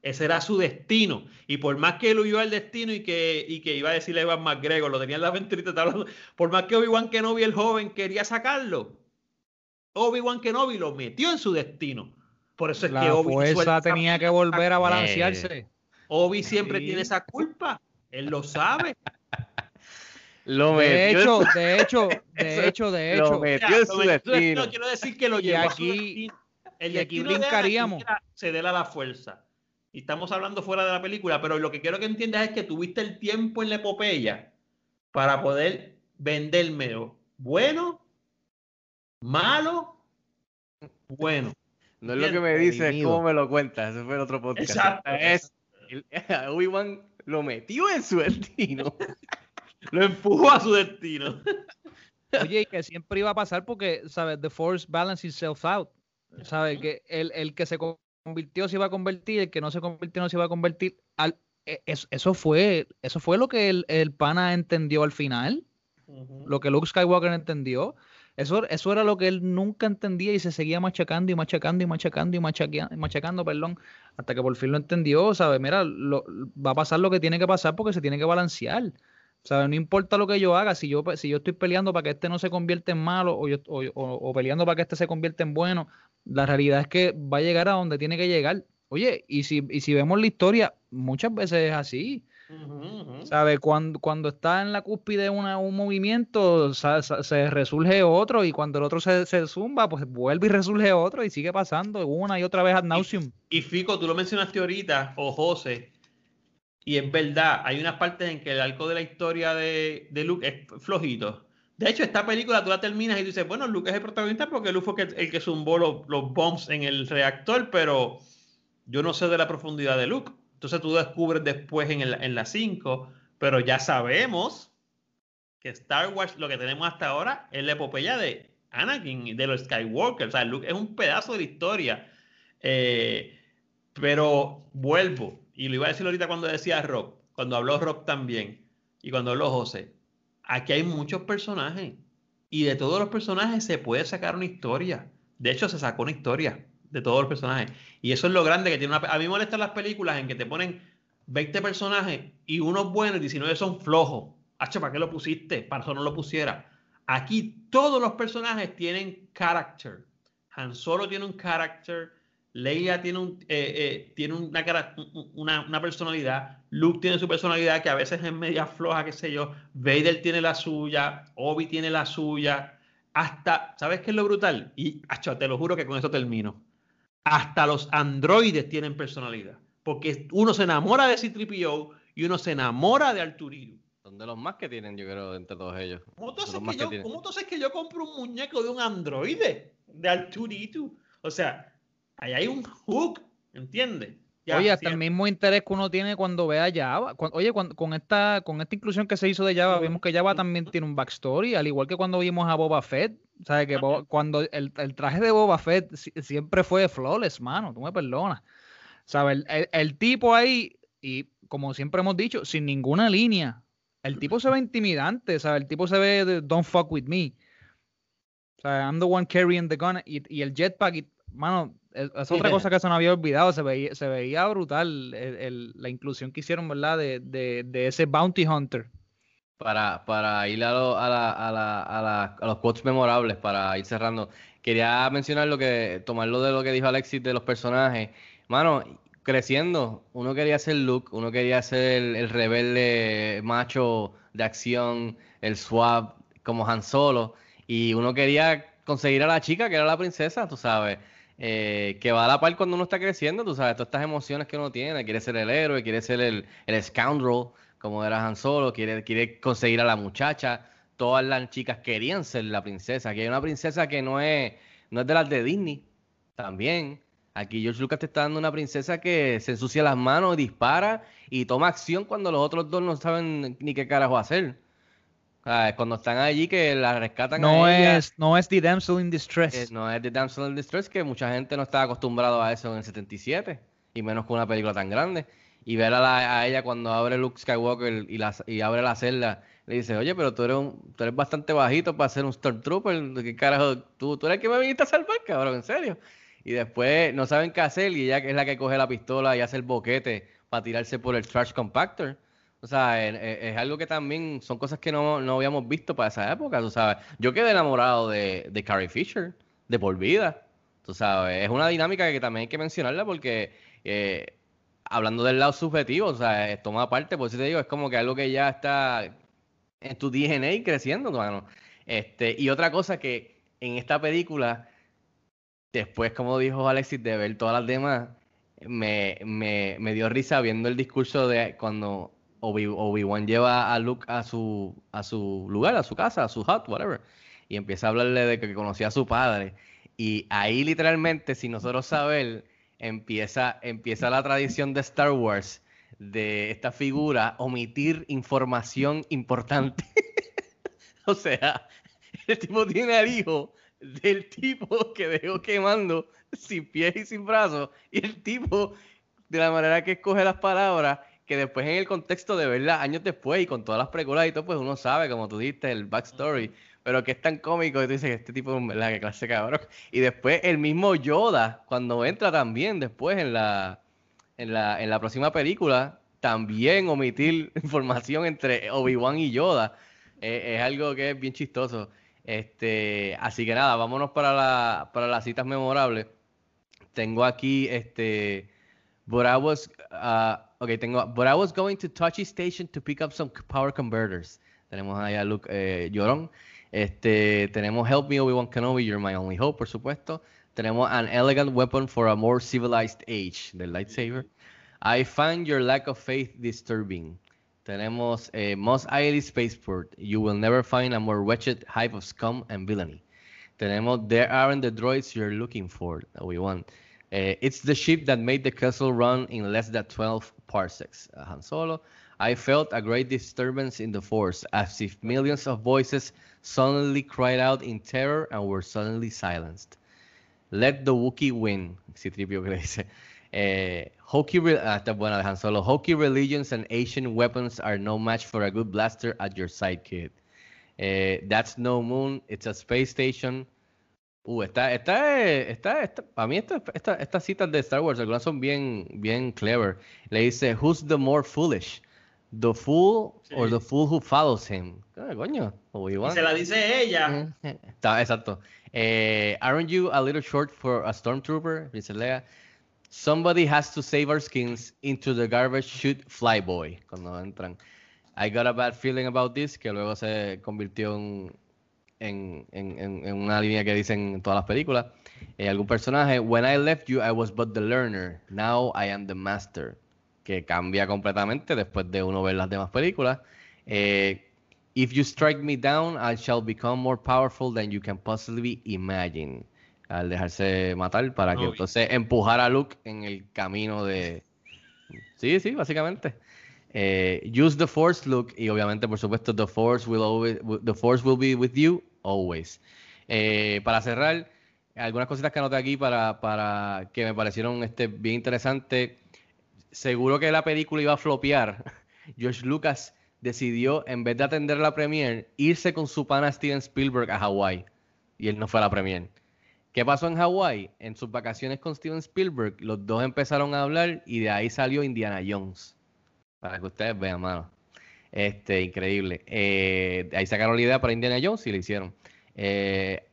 Ese era su destino. Y por más que él huyó al destino y que, y que iba a decirle a Evan McGregor, lo tenía en la aventurita, estaba hablando, por más que Obi-Wan Kenobi, el joven, quería sacarlo, Obi-Wan Kenobi lo metió en su destino. Por eso es que La Obi fuerza tenía que volver a balancearse. Obi siempre Sí. tiene esa culpa. Él lo sabe. Lo De metió en hecho, su- de hecho, Eso- de hecho, de lo hecho. metió Ya, en lo su metió- destino. No, quiero decir que lo Y llevó a su aquí-. El aquí de Anakin brincaríamos. ceder a la fuerza. Y estamos hablando fuera de la película, pero lo que quiero que entiendas es que tuviste el tiempo en la epopeya para poder vendérmelo. Bueno, malo, bueno. No es lo que me dices, es cómo me lo cuentas. Ese fue el otro podcast. Exacto. Es, Obi-Wan lo metió en su destino. Lo empujó a su destino. Oye, y que siempre iba a pasar porque, ¿sabes? The Force balance itself out. ¿Sabes? Que el, el que se convirtió se iba a convertir, el que no se convirtió no se iba a convertir. Al, e- es- eso, fue, eso fue lo que el, el pana entendió al final, lo que Luke Skywalker entendió. Eso, eso era lo que él nunca entendía y se seguía machacando y machacando y machacando y machacando, machacando perdón, hasta que por fin lo entendió, ¿sabes? Mira, lo- va a pasar lo que tiene que pasar porque se tiene que balancear. No importa lo que yo haga, si yo, si yo estoy peleando para que este no se convierta en malo o, yo- o- o- o peleando para que este se convierta en bueno, la realidad es que va a llegar a donde tiene que llegar. Oye, y si, y si vemos la historia, muchas veces es así. ¿Sabes? Cuando, cuando está en la cúspide una, un movimiento, sa- se resurge otro y cuando el otro se, se zumba, pues vuelve y resurge otro y sigue pasando una y otra vez ad nauseum. Y Fico, tú lo mencionaste ahorita, o José, y es verdad, hay unas partes en que el arco de la historia de, de Luke es flojito. De hecho, esta película tú la terminas y dices, bueno, Luke es el protagonista porque Luke fue el que- zumbó los, los bombs en el reactor, pero yo no sé de la profundidad de Luke. Entonces tú descubres después en, el- en la 5, pero ya sabemos que Star Wars, lo que tenemos hasta ahora, es la epopeya de Anakin y de los Skywalker. O sea, Luke es un pedazo de la historia. Eh, pero vuelvo, y lo iba a decir ahorita cuando decía Rob, cuando habló Rob también, y cuando habló José, aquí hay muchos personajes, y de todos los personajes se puede sacar una historia. De hecho, se sacó una historia de todos los personajes. Y eso es lo grande que tiene una... A mí me molestan las películas en que te ponen 20 personajes y unos buenos y 19 son flojos. Hacho, ¿para qué lo pusiste? Para eso no lo pusiera. Aquí todos los personajes tienen character. Han Solo tiene un character. Leia tiene, un, eh, eh, tiene una, una, una personalidad. Luke tiene su personalidad que a veces es media floja, qué sé yo. Vader tiene la suya. Obi tiene la suya. Hasta, ¿sabes qué es lo brutal? Y acho, te lo juro que con esto termino. Hasta los androides tienen personalidad. Porque uno se enamora de C-3PO y uno se enamora de Arturito. Son de los más que tienen, yo creo, entre todos ellos. ¿Cómo tú, haces que más que yo, tienen. ¿Cómo tú haces que yo compro un muñeco de un androide? De Arturito. O sea, ahí hay un hook, ¿entiendes? Ya, Oye, hasta el mismo interés que uno tiene cuando ve a Java. Oye, cuando- con esta con esta inclusión que se hizo de Java, vimos que Java también tiene un backstory, al igual que cuando vimos a Boba Fett. ¿Sabes? Que Boba- cuando el, el traje de Boba Fett si- siempre fue flawless, mano, tú me perdonas. ¿Sabes? El, el- el tipo ahí, y como siempre hemos dicho, sin ninguna línea. El tipo se ve intimidante, ¿sabes? El tipo se ve de don't fuck with me. O sea, I'm the one carrying the gun. Y, y el jetpack, y, mano, es, es otra cosa que se nos había olvidado. Se veía, se veía brutal el- el- la inclusión que hicieron, ¿verdad? De, de, de ese bounty hunter. Para, para ir a, lo- a, la- a, la- a la- a los quotes memorables, para ir cerrando, quería mencionar lo que, tomarlo de lo que dijo Alexis de los personajes. Mano, creciendo, uno quería ser Luke, uno quería ser el, el rebelde macho de acción, el swap, como Han Solo, y uno quería conseguir a la chica que era la princesa, tú sabes, eh, que va a la par cuando uno está creciendo, tú sabes, todas estas emociones que uno tiene, quiere ser el héroe, quiere ser el, el scoundrel, como era Han Solo, quiere, quiere conseguir a la muchacha, todas las chicas querían ser la princesa, que hay una princesa que no es, no es de las de Disney, también. Aquí George Lucas te está dando una princesa que se ensucia las manos, dispara y toma acción cuando los otros dos no saben ni qué carajo hacer. Cuando están allí que la rescatan no a ella, es no es The Damsel in Distress. eh, no es The Damsel in Distress, que mucha gente no estaba acostumbrado a eso en el 77, y menos con una película tan grande. Y ver a, la- a ella cuando abre Luke Skywalker y, la, y abre la celda, le dice, oye, pero tú eres, un- tú eres bastante bajito para ser un Stormtrooper, ¿qué carajo? ¿Tú, tú eres el que me viniste a salvar, cabrón, en serio. Y después no saben qué hacer y ella es la que coge la pistola y hace el boquete para tirarse por el trash compactor. O sea, es, es- algo que también son cosas que no, no habíamos visto para esa época, tú sabes. Yo quedé enamorado de, de Carrie Fisher, de por vida. Tú sabes, es una dinámica que también hay que mencionarla porque eh, hablando del lado subjetivo, o sea, toma parte, por eso te digo, es como que algo que ya está en tu DNA creciendo, mano. Este, y otra cosa que en esta película, después, como dijo Alexis, de ver todas las demás, me, me, me dio risa viendo el discurso de cuando Obi- Obi-Wan lleva a Luke a su, a su lugar, a su casa, a su hut, whatever, y empieza a hablarle de que conocía a su padre. Y ahí literalmente, sin nosotros saber, empieza, empieza la tradición de Star Wars de esta figura omitir información importante. o sea, el tipo tiene al hijo del tipo que dejó quemando sin pies y sin brazos. Y el tipo, de la manera que escoge las palabras, que después en el contexto de verla años después y con todas las precuelas y todo, pues uno sabe, como tú dijiste, el backstory. Pero que es tan cómico que tú dices que este tipo, que clase cabrón. Y después el mismo Yoda, cuando entra también después en la, en la, en la próxima película, también omitir información entre Obi-Wan y Yoda. Eh, es algo que es bien chistoso. Este, así que nada, vámonos para, la, para las citas memorables. Tengo aquí, este, but I was, uh, ok, tengo, but I was going to Touchy Station to pick up some power converters. Tenemos ahí a Luke eh, Llorón. Este, tenemos Help Me Obi-Wan Kenobi, You're My Only Hope, por supuesto. Tenemos An Elegant Weapon for a More Civilized Age, del lightsaber. I find your lack of faith disturbing. Tenemos eh, Mos Eisley Spaceport. You will never find a more wretched hive of scum and villainy. Tenemos There aren't the droids you're looking for. Obi-Wan. Eh, it's the ship that made the castle run in less than 12 parsecs. Uh, Han Solo. I felt a great disturbance in the force, as if millions of voices suddenly cried out in terror and were suddenly silenced. Let the Wookiee win. Citripio que le dice. Eh, ah, buena Han Solo. Hokey religions and Asian weapons are no match for a good blaster at your side, kid. Eh, that's no moon. It's a space station. Uh, esta, esta, es- esta, esta, para mí esta, esta, estas citas de Star Wars, algunas son bien, bien clever. Le dice, who's the more foolish? The fool or the fool who follows him? Ah, coño, Y se la dice ella. Está, exacto. Eh, aren't you a little short for a stormtrooper? Dice Lea. Somebody has to save our skins into the garbage chute flyboy. Cuando entran. I got a bad feeling about this, que luego se convirtió en, en, en- en- una línea que dicen en todas las películas. Eh, algún personaje. When I left you, I was but the learner. Now I am the master. Que cambia completamente después de uno ver las demás películas. Eh, If you strike me down, I shall become more powerful than you can possibly imagine. Al dejarse matar para que Uy. entonces empujar a Luke en el camino de. Sí, sí, básicamente. Eh, use the Force, Luke, y obviamente, por supuesto, the Force will always, the Force will be with you always. Eh, para cerrar, algunas cositas que anoté aquí para, para que me parecieron este, bien interesantes. Seguro que la película iba a flopear. George Lucas decidió, en vez de atender la premiere, irse con su pana Steven Spielberg a Hawái. Y él no fue a la premiere. ¿Qué pasó en Hawái? En sus vacaciones con Steven Spielberg, los dos empezaron a hablar y de ahí salió Indiana Jones. Para que ustedes vean, mano. Este, increíble. Eh, ahí sacaron la idea para Indiana Jones y lo hicieron. Eh,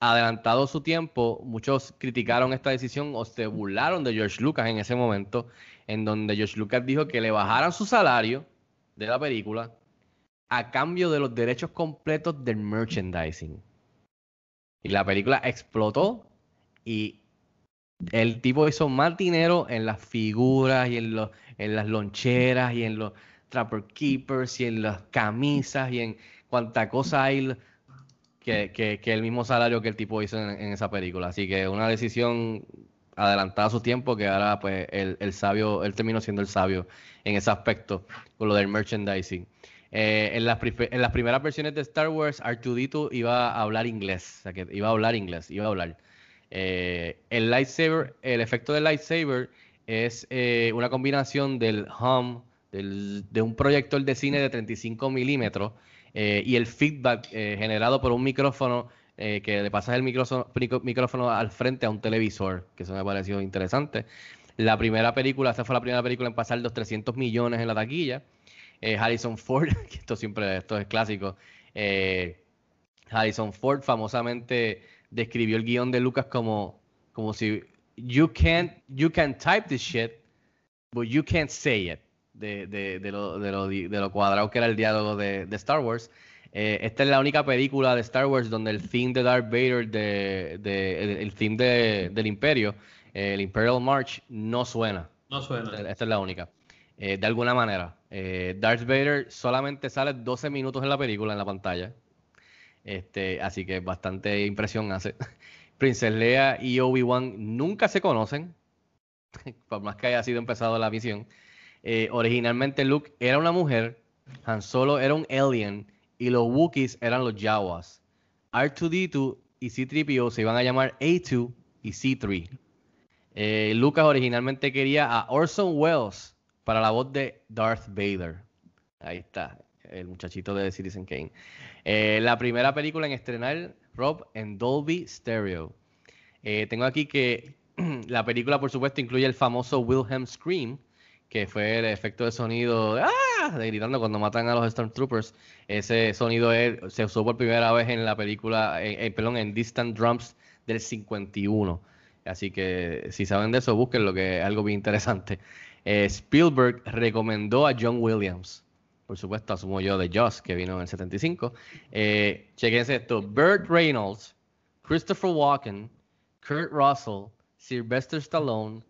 adelantado su tiempo, muchos criticaron esta decisión o se burlaron de George Lucas en ese momento, en donde George Lucas dijo que le bajaran su salario de la película a cambio de los derechos completos del merchandising. Y la película explotó y el tipo hizo más dinero en las figuras y en, los, en las loncheras y en los Trapper Keepers y en las camisas y en cuanta cosa hay que, que, que el mismo salario que el tipo hizo en, en, esa película. Así que una decisión adelantada a su tiempo que ahora pues el, el sabio, él terminó siendo el sabio en ese aspecto con lo del merchandising. Eh, en, las en, las primeras versiones de Star Wars, R2D2 iba a hablar inglés, o sea que iba a hablar inglés, iba a hablar. Eh, el lightsaber, el efecto del lightsaber es eh, una combinación del hum, de un proyector de cine de 35 milímetros y el feedback generado por un micrófono que le pasas el micrófono, al frente a un televisor, que eso me ha parecido interesante. La primera película, esta fue la primera película en pasar los 300 millones en la taquilla. Eh, Harrison Ford, que esto siempre esto es clásico. Eh, Harrison Ford famosamente describió el guion de Lucas como, como si you can't you can type this shit, but you can't say it. De, de, de, lo, de, lo, de lo cuadrado que era el diálogo de, de Star Wars. Eh, esta es la única película de Star Wars donde el theme de Darth Vader, de, de el, el theme del Imperio, eh, el Imperial March, no suena. No suena. Esta es la única. Eh, de alguna manera. Darth Vader solamente sale 12 minutos en la película, en la pantalla. Este, así que bastante impresión hace. Princess Leia y Obi-Wan nunca se conocen, por más que haya sido empezado la misión. Eh, originalmente Luke era una mujer, Han Solo era un alien y los Wookiees eran los Jawas. R2D2 y C-3PO se iban a llamar A2 y C3. Eh, Lucas originalmente quería a Orson Welles para la voz de Darth Vader. Ahí está, el muchachito de Citizen Kane. Eh, la primera película en estrenar, Rob, en Dolby Stereo. Eh, tengo aquí que la película, por supuesto, incluye el famoso Wilhelm Scream, que fue el efecto de sonido ¡ah! de gritando cuando matan a los Stormtroopers. Ese sonido se usó por primera vez en la película, en Distant Drums del 51. Así que si saben de eso, busquen lo que es algo bien interesante. Eh, Spielberg recomendó a John Williams, por supuesto, asumo yo de Joss, que vino en el 75. Eh, chequense esto: Burt Reynolds, Christopher Walken, Kurt Russell, Sylvester Stallone,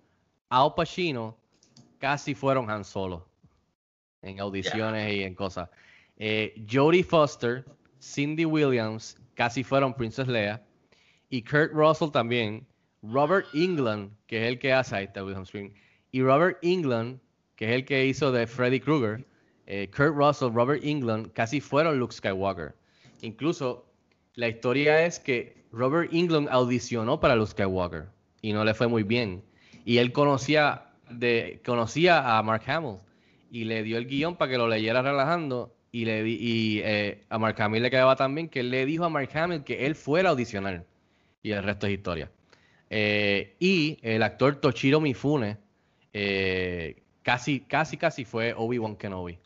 Al Pacino, casi fueron Han Solo en audiciones y en cosas. Eh, Jodie Foster, Cindy Williams, casi fueron Princess Leia. Y Kurt Russell también. Robert England, que es el que hace ahí está Wilhelm Scream y Robert England, que es el que hizo de Freddy Krueger, eh, Kurt Russell, Robert England, casi fueron Luke Skywalker. Incluso la historia es que Robert England audicionó para Luke Skywalker y no le fue muy bien. Y él conocía, de, conocía a Mark Hamill y le dio el guion para que lo leyera relajando y, le y eh, a Mark Hamill le quedaba también que él le dijo a Mark Hamill que él fuera a audicionar. Y el resto es historia. Eh, y el actor Toshiro Mifune, eh, casi, casi, casi fue Obi-Wan Kenobi.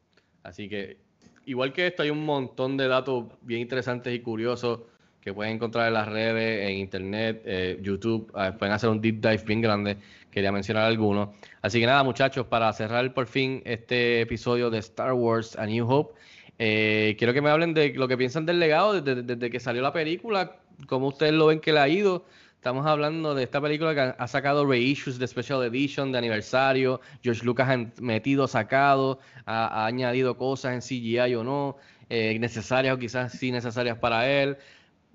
Así que, igual que esto, hay un montón de datos bien interesantes y curiosos que pueden encontrar en las redes, en internet, eh, YouTube. Ah, pueden hacer un deep dive bien grande. Quería mencionar algunos. Así que nada, muchachos, para cerrar por fin este episodio de Star Wars A New Hope, eh, quiero que me hablen de lo que piensan del legado desde, desde que salió la película, cómo ustedes lo ven que le ha ido. Estamos hablando de esta película que ha sacado reissues de Special Edition, de aniversario. George Lucas ha metido, sacado, ha, añadido cosas en CGI o no, eh, necesarias o quizás sí necesarias para él.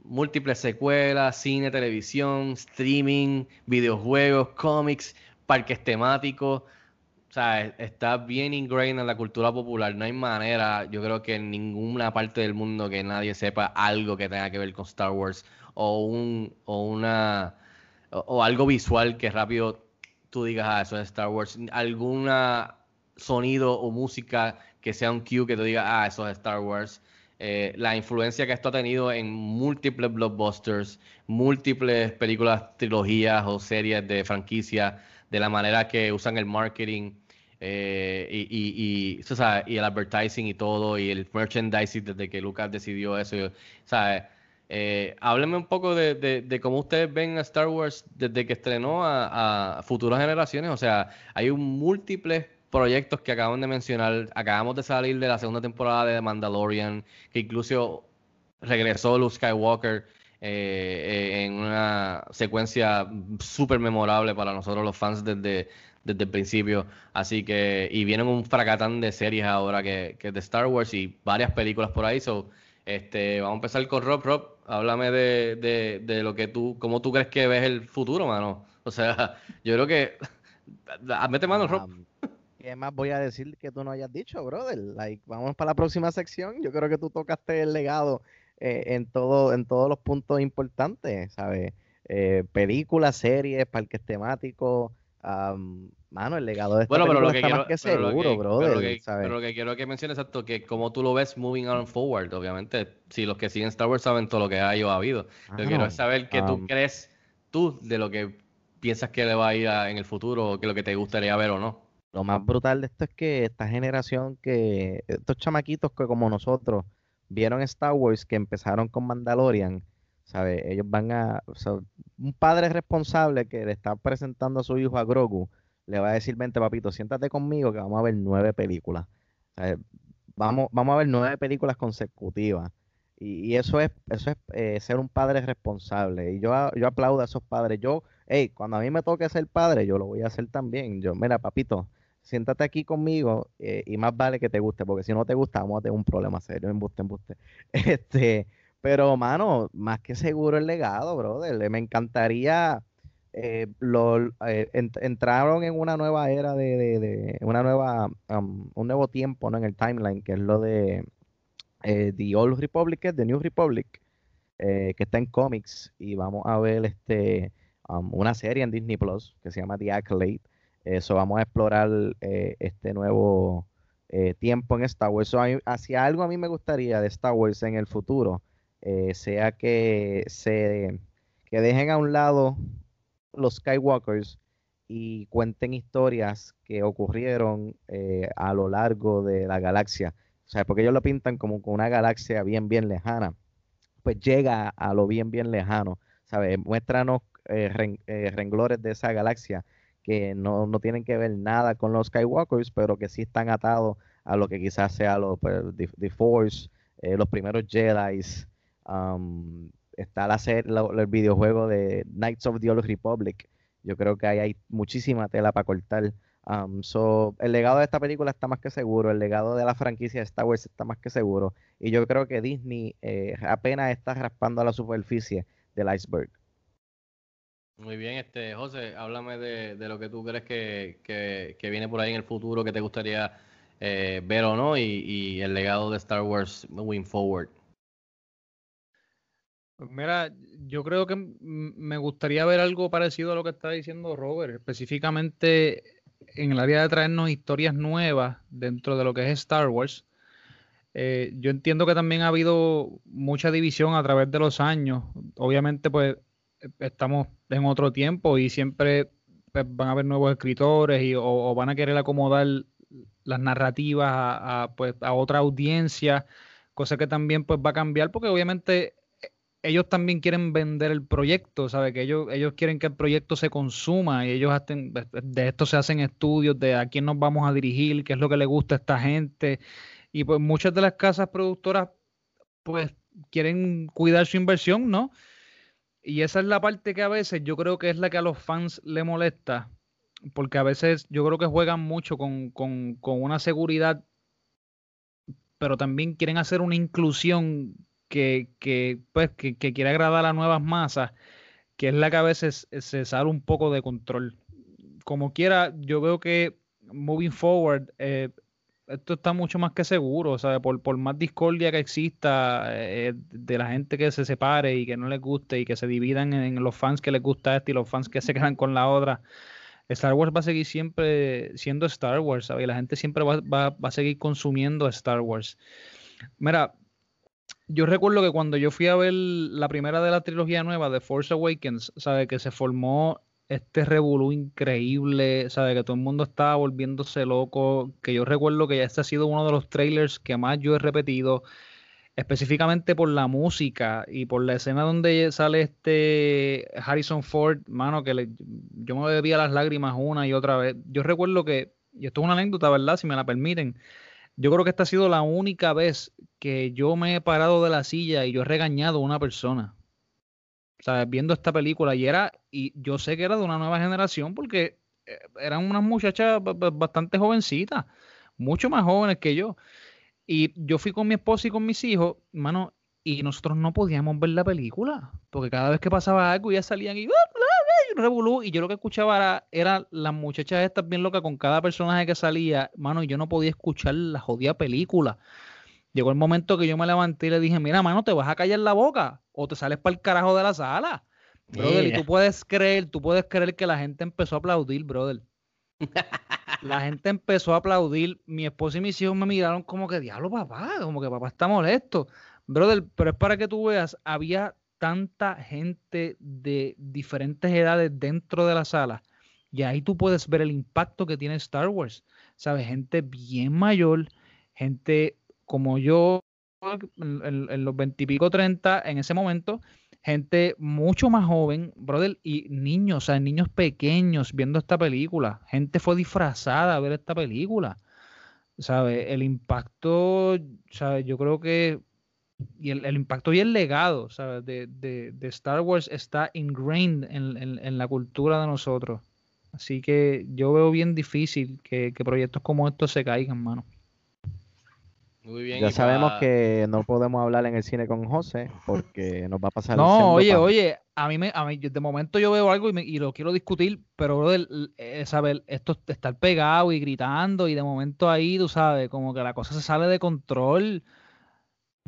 Múltiples secuelas, cine, televisión, streaming, videojuegos, cómics, parques temáticos. O sea, está bien ingrained en la cultura popular. No hay manera, yo creo que en ninguna parte del mundo que nadie sepa algo que tenga que ver con Star Wars o, un, o una o, algo visual que rápido tú digas, ah, eso es Star Wars, alguna sonido o música que sea un cue que tú digas, ah, eso es Star Wars. Eh, la influencia que esto ha tenido en múltiples blockbusters, múltiples películas, trilogías o series de franquicia, de la manera que usan el marketing eh, y, y, el advertising y todo, y el merchandising desde que Lucas decidió eso. ¿sabes? Eh, un poco de, cómo ustedes ven a Star Wars desde que estrenó a, futuras generaciones. O sea, hay múltiples proyectos que acaban de mencionar, acabamos de salir de la segunda temporada de Mandalorian, que incluso regresó Luke Skywalker eh, eh, en una secuencia súper memorable para nosotros los fans desde, desde el principio. Así que, y vienen un fracatán de series ahora que, que de Star Wars y varias películas por ahí. So, este, vamos a empezar con Rob. Rob, háblame de, de, de lo que tú, cómo tú crees que ves el futuro, mano. O sea, yo creo que. Mete mano, Rob. ¿Qué más voy a decir que tú no hayas dicho, brother? Like, vamos para la próxima sección. Yo creo que tú tocaste el legado eh, en, todo, en todos los puntos importantes, ¿sabes? Eh, películas, series, parques temáticos. Mano, el legado de esta bueno, pero lo que está quiero, más que pero lo seguro, que- brother. pero lo que- ¿sabes? pero lo que quiero que menciones es que como tú lo ves moving on forward, obviamente, si los que siguen Star Wars saben todo lo que hay o ha habido. Lo que quiero saber qué tú um, crees tú de lo que piensas que le va a ir a- en el futuro o que lo que te gustaría ver o no. Lo más brutal de esto es que esta generación que, estos chamaquitos que como nosotros vieron Star Wars, que empezaron con Mandalorian, ¿sabes? Ellos van a, o sea, un padre responsable que le está presentando a su hijo a Grogu, le va a decir, vente papito, siéntate conmigo que vamos a ver nueve películas. Vamos, vamos a ver nueve películas consecutivas. Y, eso es, eso es eh, ser un padre responsable. Y yo, yo aplaudo a esos padres. Yo, hey, cuando a mí me toque ser padre, yo lo voy a hacer también. Yo, mira, papito, siéntate aquí conmigo eh, y más vale que te guste, porque si no te gusta, vamos a tener un problema serio. Embuste, embuste. Este, pero, mano, más que seguro el legado, brother. Me encantaría. Eh, lo, eh, ent- entraron en una nueva era de, una nueva, un nuevo tiempo, ¿no? En el timeline, que es lo de eh, The Old Republic, The New Republic, que está en cómics, y vamos a ver este una serie en Disney Plus que se llama The Accolade. Eso vamos a explorar este nuevo tiempo en Star Wars. So, hacia algo a mí me gustaría de Star Wars en el futuro, sea que se que dejen a un lado los Skywalkers y cuenten historias que ocurrieron eh, a lo largo de la galaxia. O sea, porque ellos lo pintan como con una galaxia bien, bien lejana. Pues llega a lo bien, bien lejano. ¿Sabes? Muéstranos eh, eh, renglores de esa galaxia que no, no tienen que ver nada con los Skywalkers, pero que sí están atados a lo que quizás sea lo, pues, the, the Force, eh, los primeros Jedi. um, está la serie, lo- el videojuego de Knights of the Old Republic. Yo creo que ahí hay muchísima tela para cortar. Um, so, el legado de esta película está más que seguro, el legado de la franquicia de Star Wars está más que seguro. Y yo creo que Disney eh, apenas está raspando a la superficie del iceberg. Muy bien, este José, háblame de, de lo que tú crees que, que- que viene por ahí en el futuro, que te gustaría eh, ver o no, y, y el legado de Star Wars moving forward. Pues mira, yo creo que me gustaría ver algo parecido a lo que está diciendo Robert, específicamente en el área de traernos historias nuevas dentro de lo que es Star Wars. Eh, yo entiendo que también ha habido mucha división a través de los años. Obviamente, pues eh, estamos en otro tiempo y siempre pues, van a haber nuevos escritores y, o, o van a querer acomodar las narrativas a, a, pues, a otra audiencia, cosa que también pues va a cambiar porque obviamente ellos también quieren vender el proyecto, ¿sabes? Que ellos, ellos quieren que el proyecto se consuma y ellos hacen, de esto se hacen estudios de a quién nos vamos a dirigir, qué es lo que le gusta a esta gente. Y pues muchas de las casas productoras pues quieren cuidar su inversión, ¿no? Y esa es la parte que a veces yo creo que es la que a los fans le molesta, porque a veces yo creo que juegan mucho con, con, con una seguridad, pero también quieren hacer una inclusión que, pues, que, quiere agradar a nuevas masas, que es la que a veces se sale un poco de control. Como quiera, yo veo que moving forward, eh, esto está mucho más que seguro, ¿sabes? Por, por más discordia que exista eh, de la gente que se separe y que no les guste y que se dividan en, en los fans que les gusta esto y los fans que se quedan con la otra. Star Wars va a seguir siempre siendo Star Wars, ¿sabes? Y la gente siempre va, va, va a seguir consumiendo Star Wars. Mira, yo recuerdo que cuando yo fui a ver la primera de la trilogía nueva de Force Awakens, ¿sabe? Que se formó este revolú increíble, ¿sabe? Que todo el mundo estaba volviéndose loco, que yo recuerdo que este ha sido uno de los trailers que más yo he repetido, específicamente por la música y por la escena donde sale este Harrison Ford, mano, que le- yo me bebía las lágrimas una y otra vez. Yo recuerdo que y esto es una anécdota, ¿verdad? Si me la permiten. Yo creo que esta ha sido la única vez que yo me he parado de la silla y yo he regañado a una persona. O viendo esta película y era, y yo sé que era de una nueva generación porque eh, eran unas muchachas bastante jovencitas, mucho más jóvenes que yo. Y yo fui con mi esposa y con mis hijos, mano, y nosotros no podíamos ver la película, porque cada vez que pasaba algo ya salían y revolú, y yo lo que escuchaba era, era las muchachas estas bien locas con cada personaje que salía, mano, y yo no podía escuchar la jodida película. Llegó el momento que yo me levanté y le dije, mira, mano, te vas a callar la boca o te sales para el carajo de la sala. Brother, y tú puedes creer, tú puedes creer que la gente empezó a aplaudir, brother. la gente empezó a aplaudir. Mi esposa y mis hijos me miraron como que, diablo, papá, como que papá está molesto. Brother, pero es para que tú veas, había tanta gente de diferentes edades dentro de la sala. Y ahí tú puedes ver el impacto que tiene Star Wars. ¿Sabes? Gente bien mayor, gente como yo, en, los veintipico, treinta, en ese momento, gente mucho más joven, brother, y niños, o sea, niños pequeños viendo esta película. Gente fue disfrazada a ver esta película. ¿Sabes? El impacto, ¿sabes? Yo creo que. Y el, impacto y el legado, ¿sabes? De, de, Star Wars está ingrained en, la cultura de nosotros. Así que yo veo bien difícil que, que proyectos como estos se caigan, mano ya sabemos que no podemos hablar en el cine con José porque nos va a pasar. No, oye, oye, a mí, me, a mí de momento yo veo algo y, lo quiero discutir, pero eh, saber esto estar pegado y gritando y de momento ahí, tú sabes, como que la cosa se sale de control.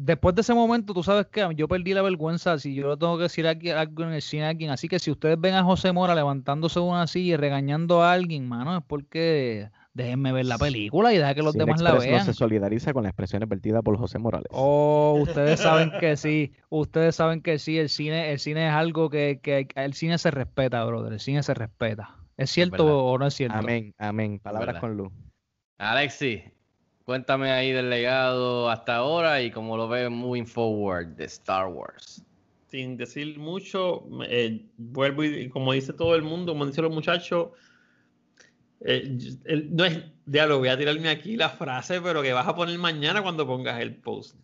Después de ese momento, tú sabes que yo perdí la vergüenza si yo tengo que decir aquí, algo en el cine a alguien. Así que si ustedes ven a José Mora levantándose una silla y regañando a alguien, mano, es porque déjenme ver la película y deja que los demás la vean. No se solidariza con las expresiones vertidas por José Morales. Oh, ustedes saben que sí, ustedes saben que sí, el cine, el cine es algo que, que el cine se respeta, brother, el cine se respeta. ¿Es cierto o no es cierto? Amén, amén. Palabras con luz. Alexi, cuéntame ahí del legado hasta ahora y cómo lo ves moving forward de Star Wars. Sin decir mucho, eh, vuelvo y como dice todo el mundo, como dicen los muchachos, eh, no es, ya lo voy a tirarme aquí la frase, pero que vas a poner mañana cuando pongas el post.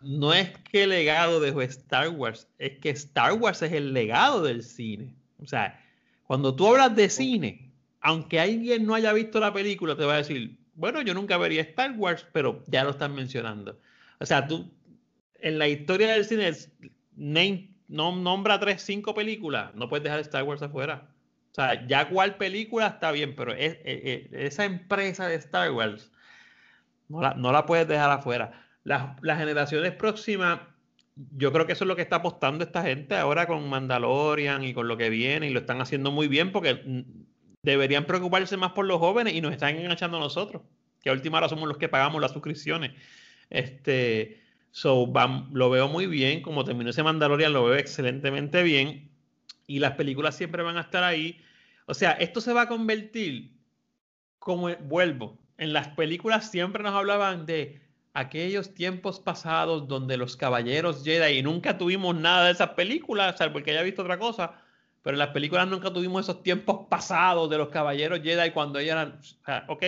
No es que el legado dejó Star Wars, es que Star Wars es el legado del cine. O sea, cuando tú hablas de cine, aunque alguien no haya visto la película, te va a decir, bueno, yo nunca vería Star Wars, pero ya lo están mencionando. O sea, tú, en la historia del cine, name, no, nombra tres, cinco películas, no puedes dejar Star Wars afuera. O sea, ya cuál película está bien, pero e, e, esa empresa de Star Wars no la, no la puedes dejar afuera. Las, generaciones próximas, yo creo que eso es lo que está apostando esta gente ahora con Mandalorian y con lo que viene, y lo están haciendo muy bien porque deberían preocuparse más por los jóvenes y nos están enganchando a nosotros, que a última hora somos los que pagamos las suscripciones. Este, so, lo veo muy bien, como terminó ese Mandalorian, lo veo excelentemente bien y las películas siempre van a estar ahí. O sea, esto se va a convertir, como vuelvo, en las películas siempre nos hablaban de aquellos tiempos pasados donde los caballeros Jedi, y nunca tuvimos nada de esas películas, salvo que haya visto otra cosa, pero en las películas nunca tuvimos esos tiempos pasados de los caballeros Jedi cuando ellos eran, ok,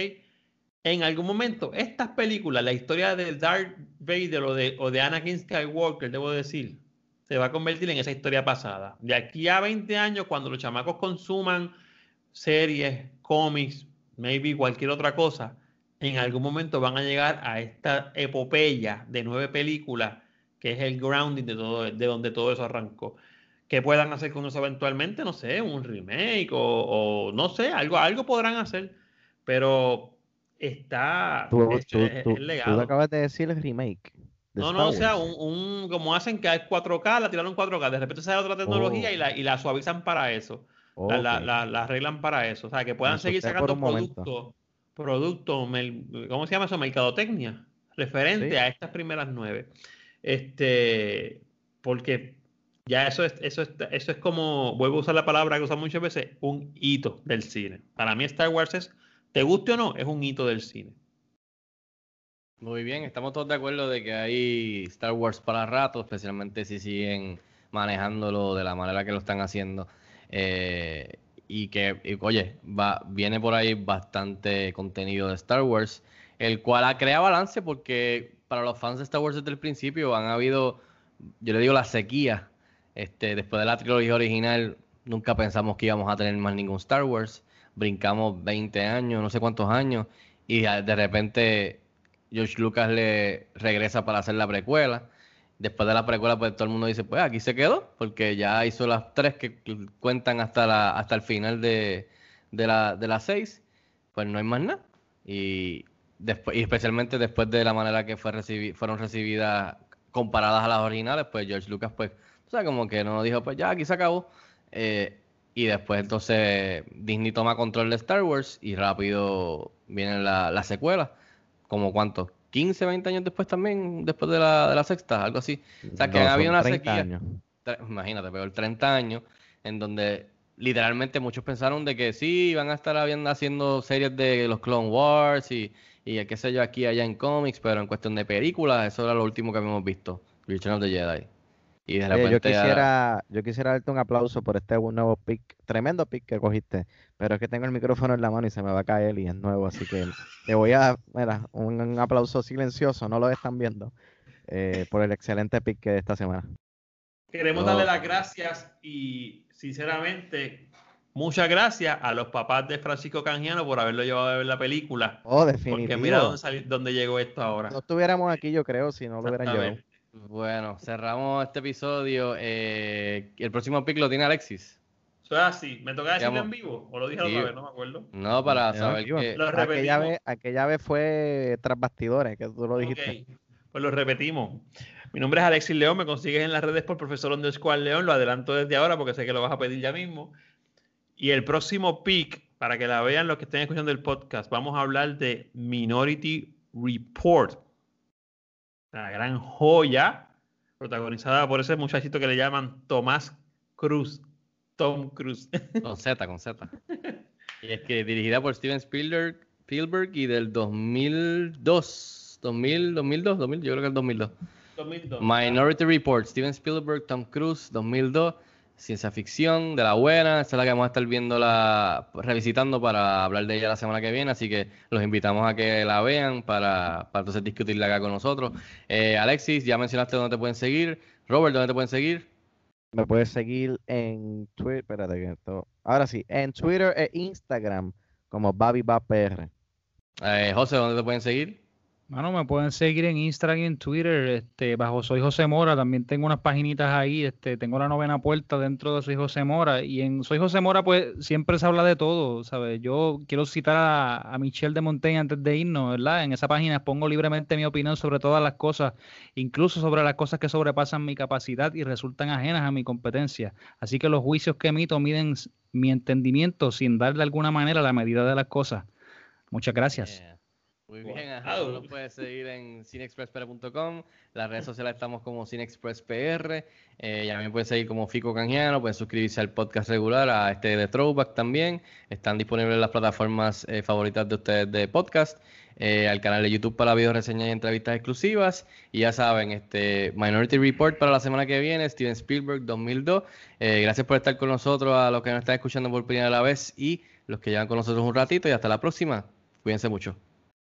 en algún momento, estas películas, la historia de Darth Vader o de, o de Anakin Skywalker, debo decir, se va a convertir en esa historia pasada. De aquí a 20 años, cuando los chamacos consuman series, cómics, maybe cualquier otra cosa, en algún momento van a llegar a esta epopeya de nueve películas, que es el grounding de, todo, de donde todo eso arrancó. ¿Qué puedan hacer con eso eventualmente? No sé, un remake o, no sé, algo, algo podrán hacer, pero está... Tú, acabas de decir el remake. No, no, o sea, un, como hacen que es 4K, la tiraron 4K, de repente sale otra tecnología y, la, y la suavizan para eso. La, la, la, arreglan para eso. O sea, que puedan seguir sacando productos, producto, ¿cómo se llama eso? Mercadotecnia, referente a estas primeras nueve. Este, porque ya eso es, eso es, eso es como, vuelvo a usar la palabra que usa muchas veces, un hito del cine. Para mí Star Wars es, te guste o no, es un hito del cine. Muy bien, estamos todos de acuerdo de que hay Star Wars para rato, especialmente si siguen manejándolo de la manera que lo están haciendo. Eh, y que, oye, va, viene por ahí bastante contenido de Star Wars, el cual ha creado balance porque para los fans de Star Wars desde el principio han habido, yo le digo la sequía, este, después de la trilogía original nunca pensamos que íbamos a tener más ningún Star Wars, brincamos 20 años, no sé cuántos años, y de repente George Lucas le regresa para hacer la precuela después de la precuela, pues todo el mundo dice, pues aquí se quedó, porque ya hizo las tres que cuentan hasta la, hasta el final de, de, la, de las seis, pues no hay más nada. Y, después, y especialmente después de la manera que fue fueron recibidas comparadas a las originales, pues George Lucas, pues, sea, como que no dijo, pues ya aquí se acabó. Eh, y después entonces Disney toma control de Star Wars y rápido viene la, la secuela. ¿Como cuánto? 15, 20 años después también, después de la, de la sexta, algo así. O sea, que había una sequía. Años. Imagínate, pero el 30 años, en donde literalmente muchos pensaron de que sí, iban a estar haciendo series de los Clone Wars y, y qué sé yo, aquí allá en cómics, pero en cuestión de películas, eso era lo último que habíamos visto. Return of the Jedi. Y de repente, yo quisiera, yo quisiera darte un aplauso por este nuevo pick, tremendo pick que cogiste, pero es que tengo el micrófono en la mano y se me va a caer y es nuevo, así que te voy a, mira, un, aplauso silencioso, no lo están viendo, eh, por el excelente pick de esta semana. Queremos darle las gracias y sinceramente muchas gracias a los papás de Francisco Canjiano por haberlo llevado a ver la película. Oh, definitivamente. Porque mira dónde, dónde, llegó esto ahora. No estuviéramos aquí, yo creo, si no lo hubieran llevado. Bueno, cerramos este episodio. Eh, el próximo pick lo tiene Alexis. Eso es así. ¿Me toca decirlo en vivo? ¿O lo dije otra vez? No me acuerdo. No, para saber que... Lo aquella, vez, aquella vez fue tras bastidores, que tú lo dijiste. Pues lo repetimos. Mi nombre es Alexis León. Me consigues en las redes por profesor underscore León. Lo adelanto desde ahora porque sé que lo vas a pedir ya mismo. Y el próximo pick, para que la vean los que estén escuchando el podcast, vamos a hablar de Minority Report la gran joya, protagonizada por ese muchachito que le llaman Tomás Cruz. Tom Cruise. Con Z, con Z. Y es que dirigida por Steven Spielberg, Spielberg y del 2002. 2000, 2002, 2000, yo creo que el 2002. 2002. Minority Report, Steven Spielberg, Tom Cruise, 2002 ciencia ficción de la buena. Esta es la que vamos a estar viendo, la, revisitando para hablar de ella la semana que viene. Así que los invitamos a que la vean para, para entonces discutirla acá con nosotros. Eh, Alexis, ya mencionaste dónde te pueden seguir. Robert, ¿dónde te pueden seguir? Me puedes seguir en Twitter. Espérate que esto. Ahora sí, en Twitter e Instagram como PR. Eh, José, ¿dónde te pueden seguir? Bueno, me pueden seguir en Instagram y en Twitter, este, bajo Soy José Mora, también tengo unas paginitas ahí, este, tengo la novena puerta dentro de Soy José Mora, y en Soy José Mora, pues, siempre se habla de todo, ¿sabes? Yo quiero citar a, Michelle de Montaigne antes de irnos, ¿verdad? En esa página pongo libremente mi opinión sobre todas las cosas, incluso sobre las cosas que sobrepasan mi capacidad y resultan ajenas a mi competencia. Así que los juicios que emito miden mi entendimiento sin dar de alguna manera la medida de las cosas. Muchas gracias. Muy bien, ajá. Lo puedes seguir en cinexpresspr.com. Las redes sociales estamos como cinexpresspr. Eh, también pueden seguir como Fico Canjiano. Pueden suscribirse al podcast regular, a este de Throwback también. Están disponibles las plataformas eh, favoritas de ustedes de podcast. Eh, al canal de YouTube para video reseñas y entrevistas exclusivas. Y ya saben, este Minority Report para la semana que viene, Steven Spielberg 2002. Eh, gracias por estar con nosotros, a los que nos están escuchando por primera vez y los que llevan con nosotros un ratito. Y hasta la próxima. Cuídense mucho.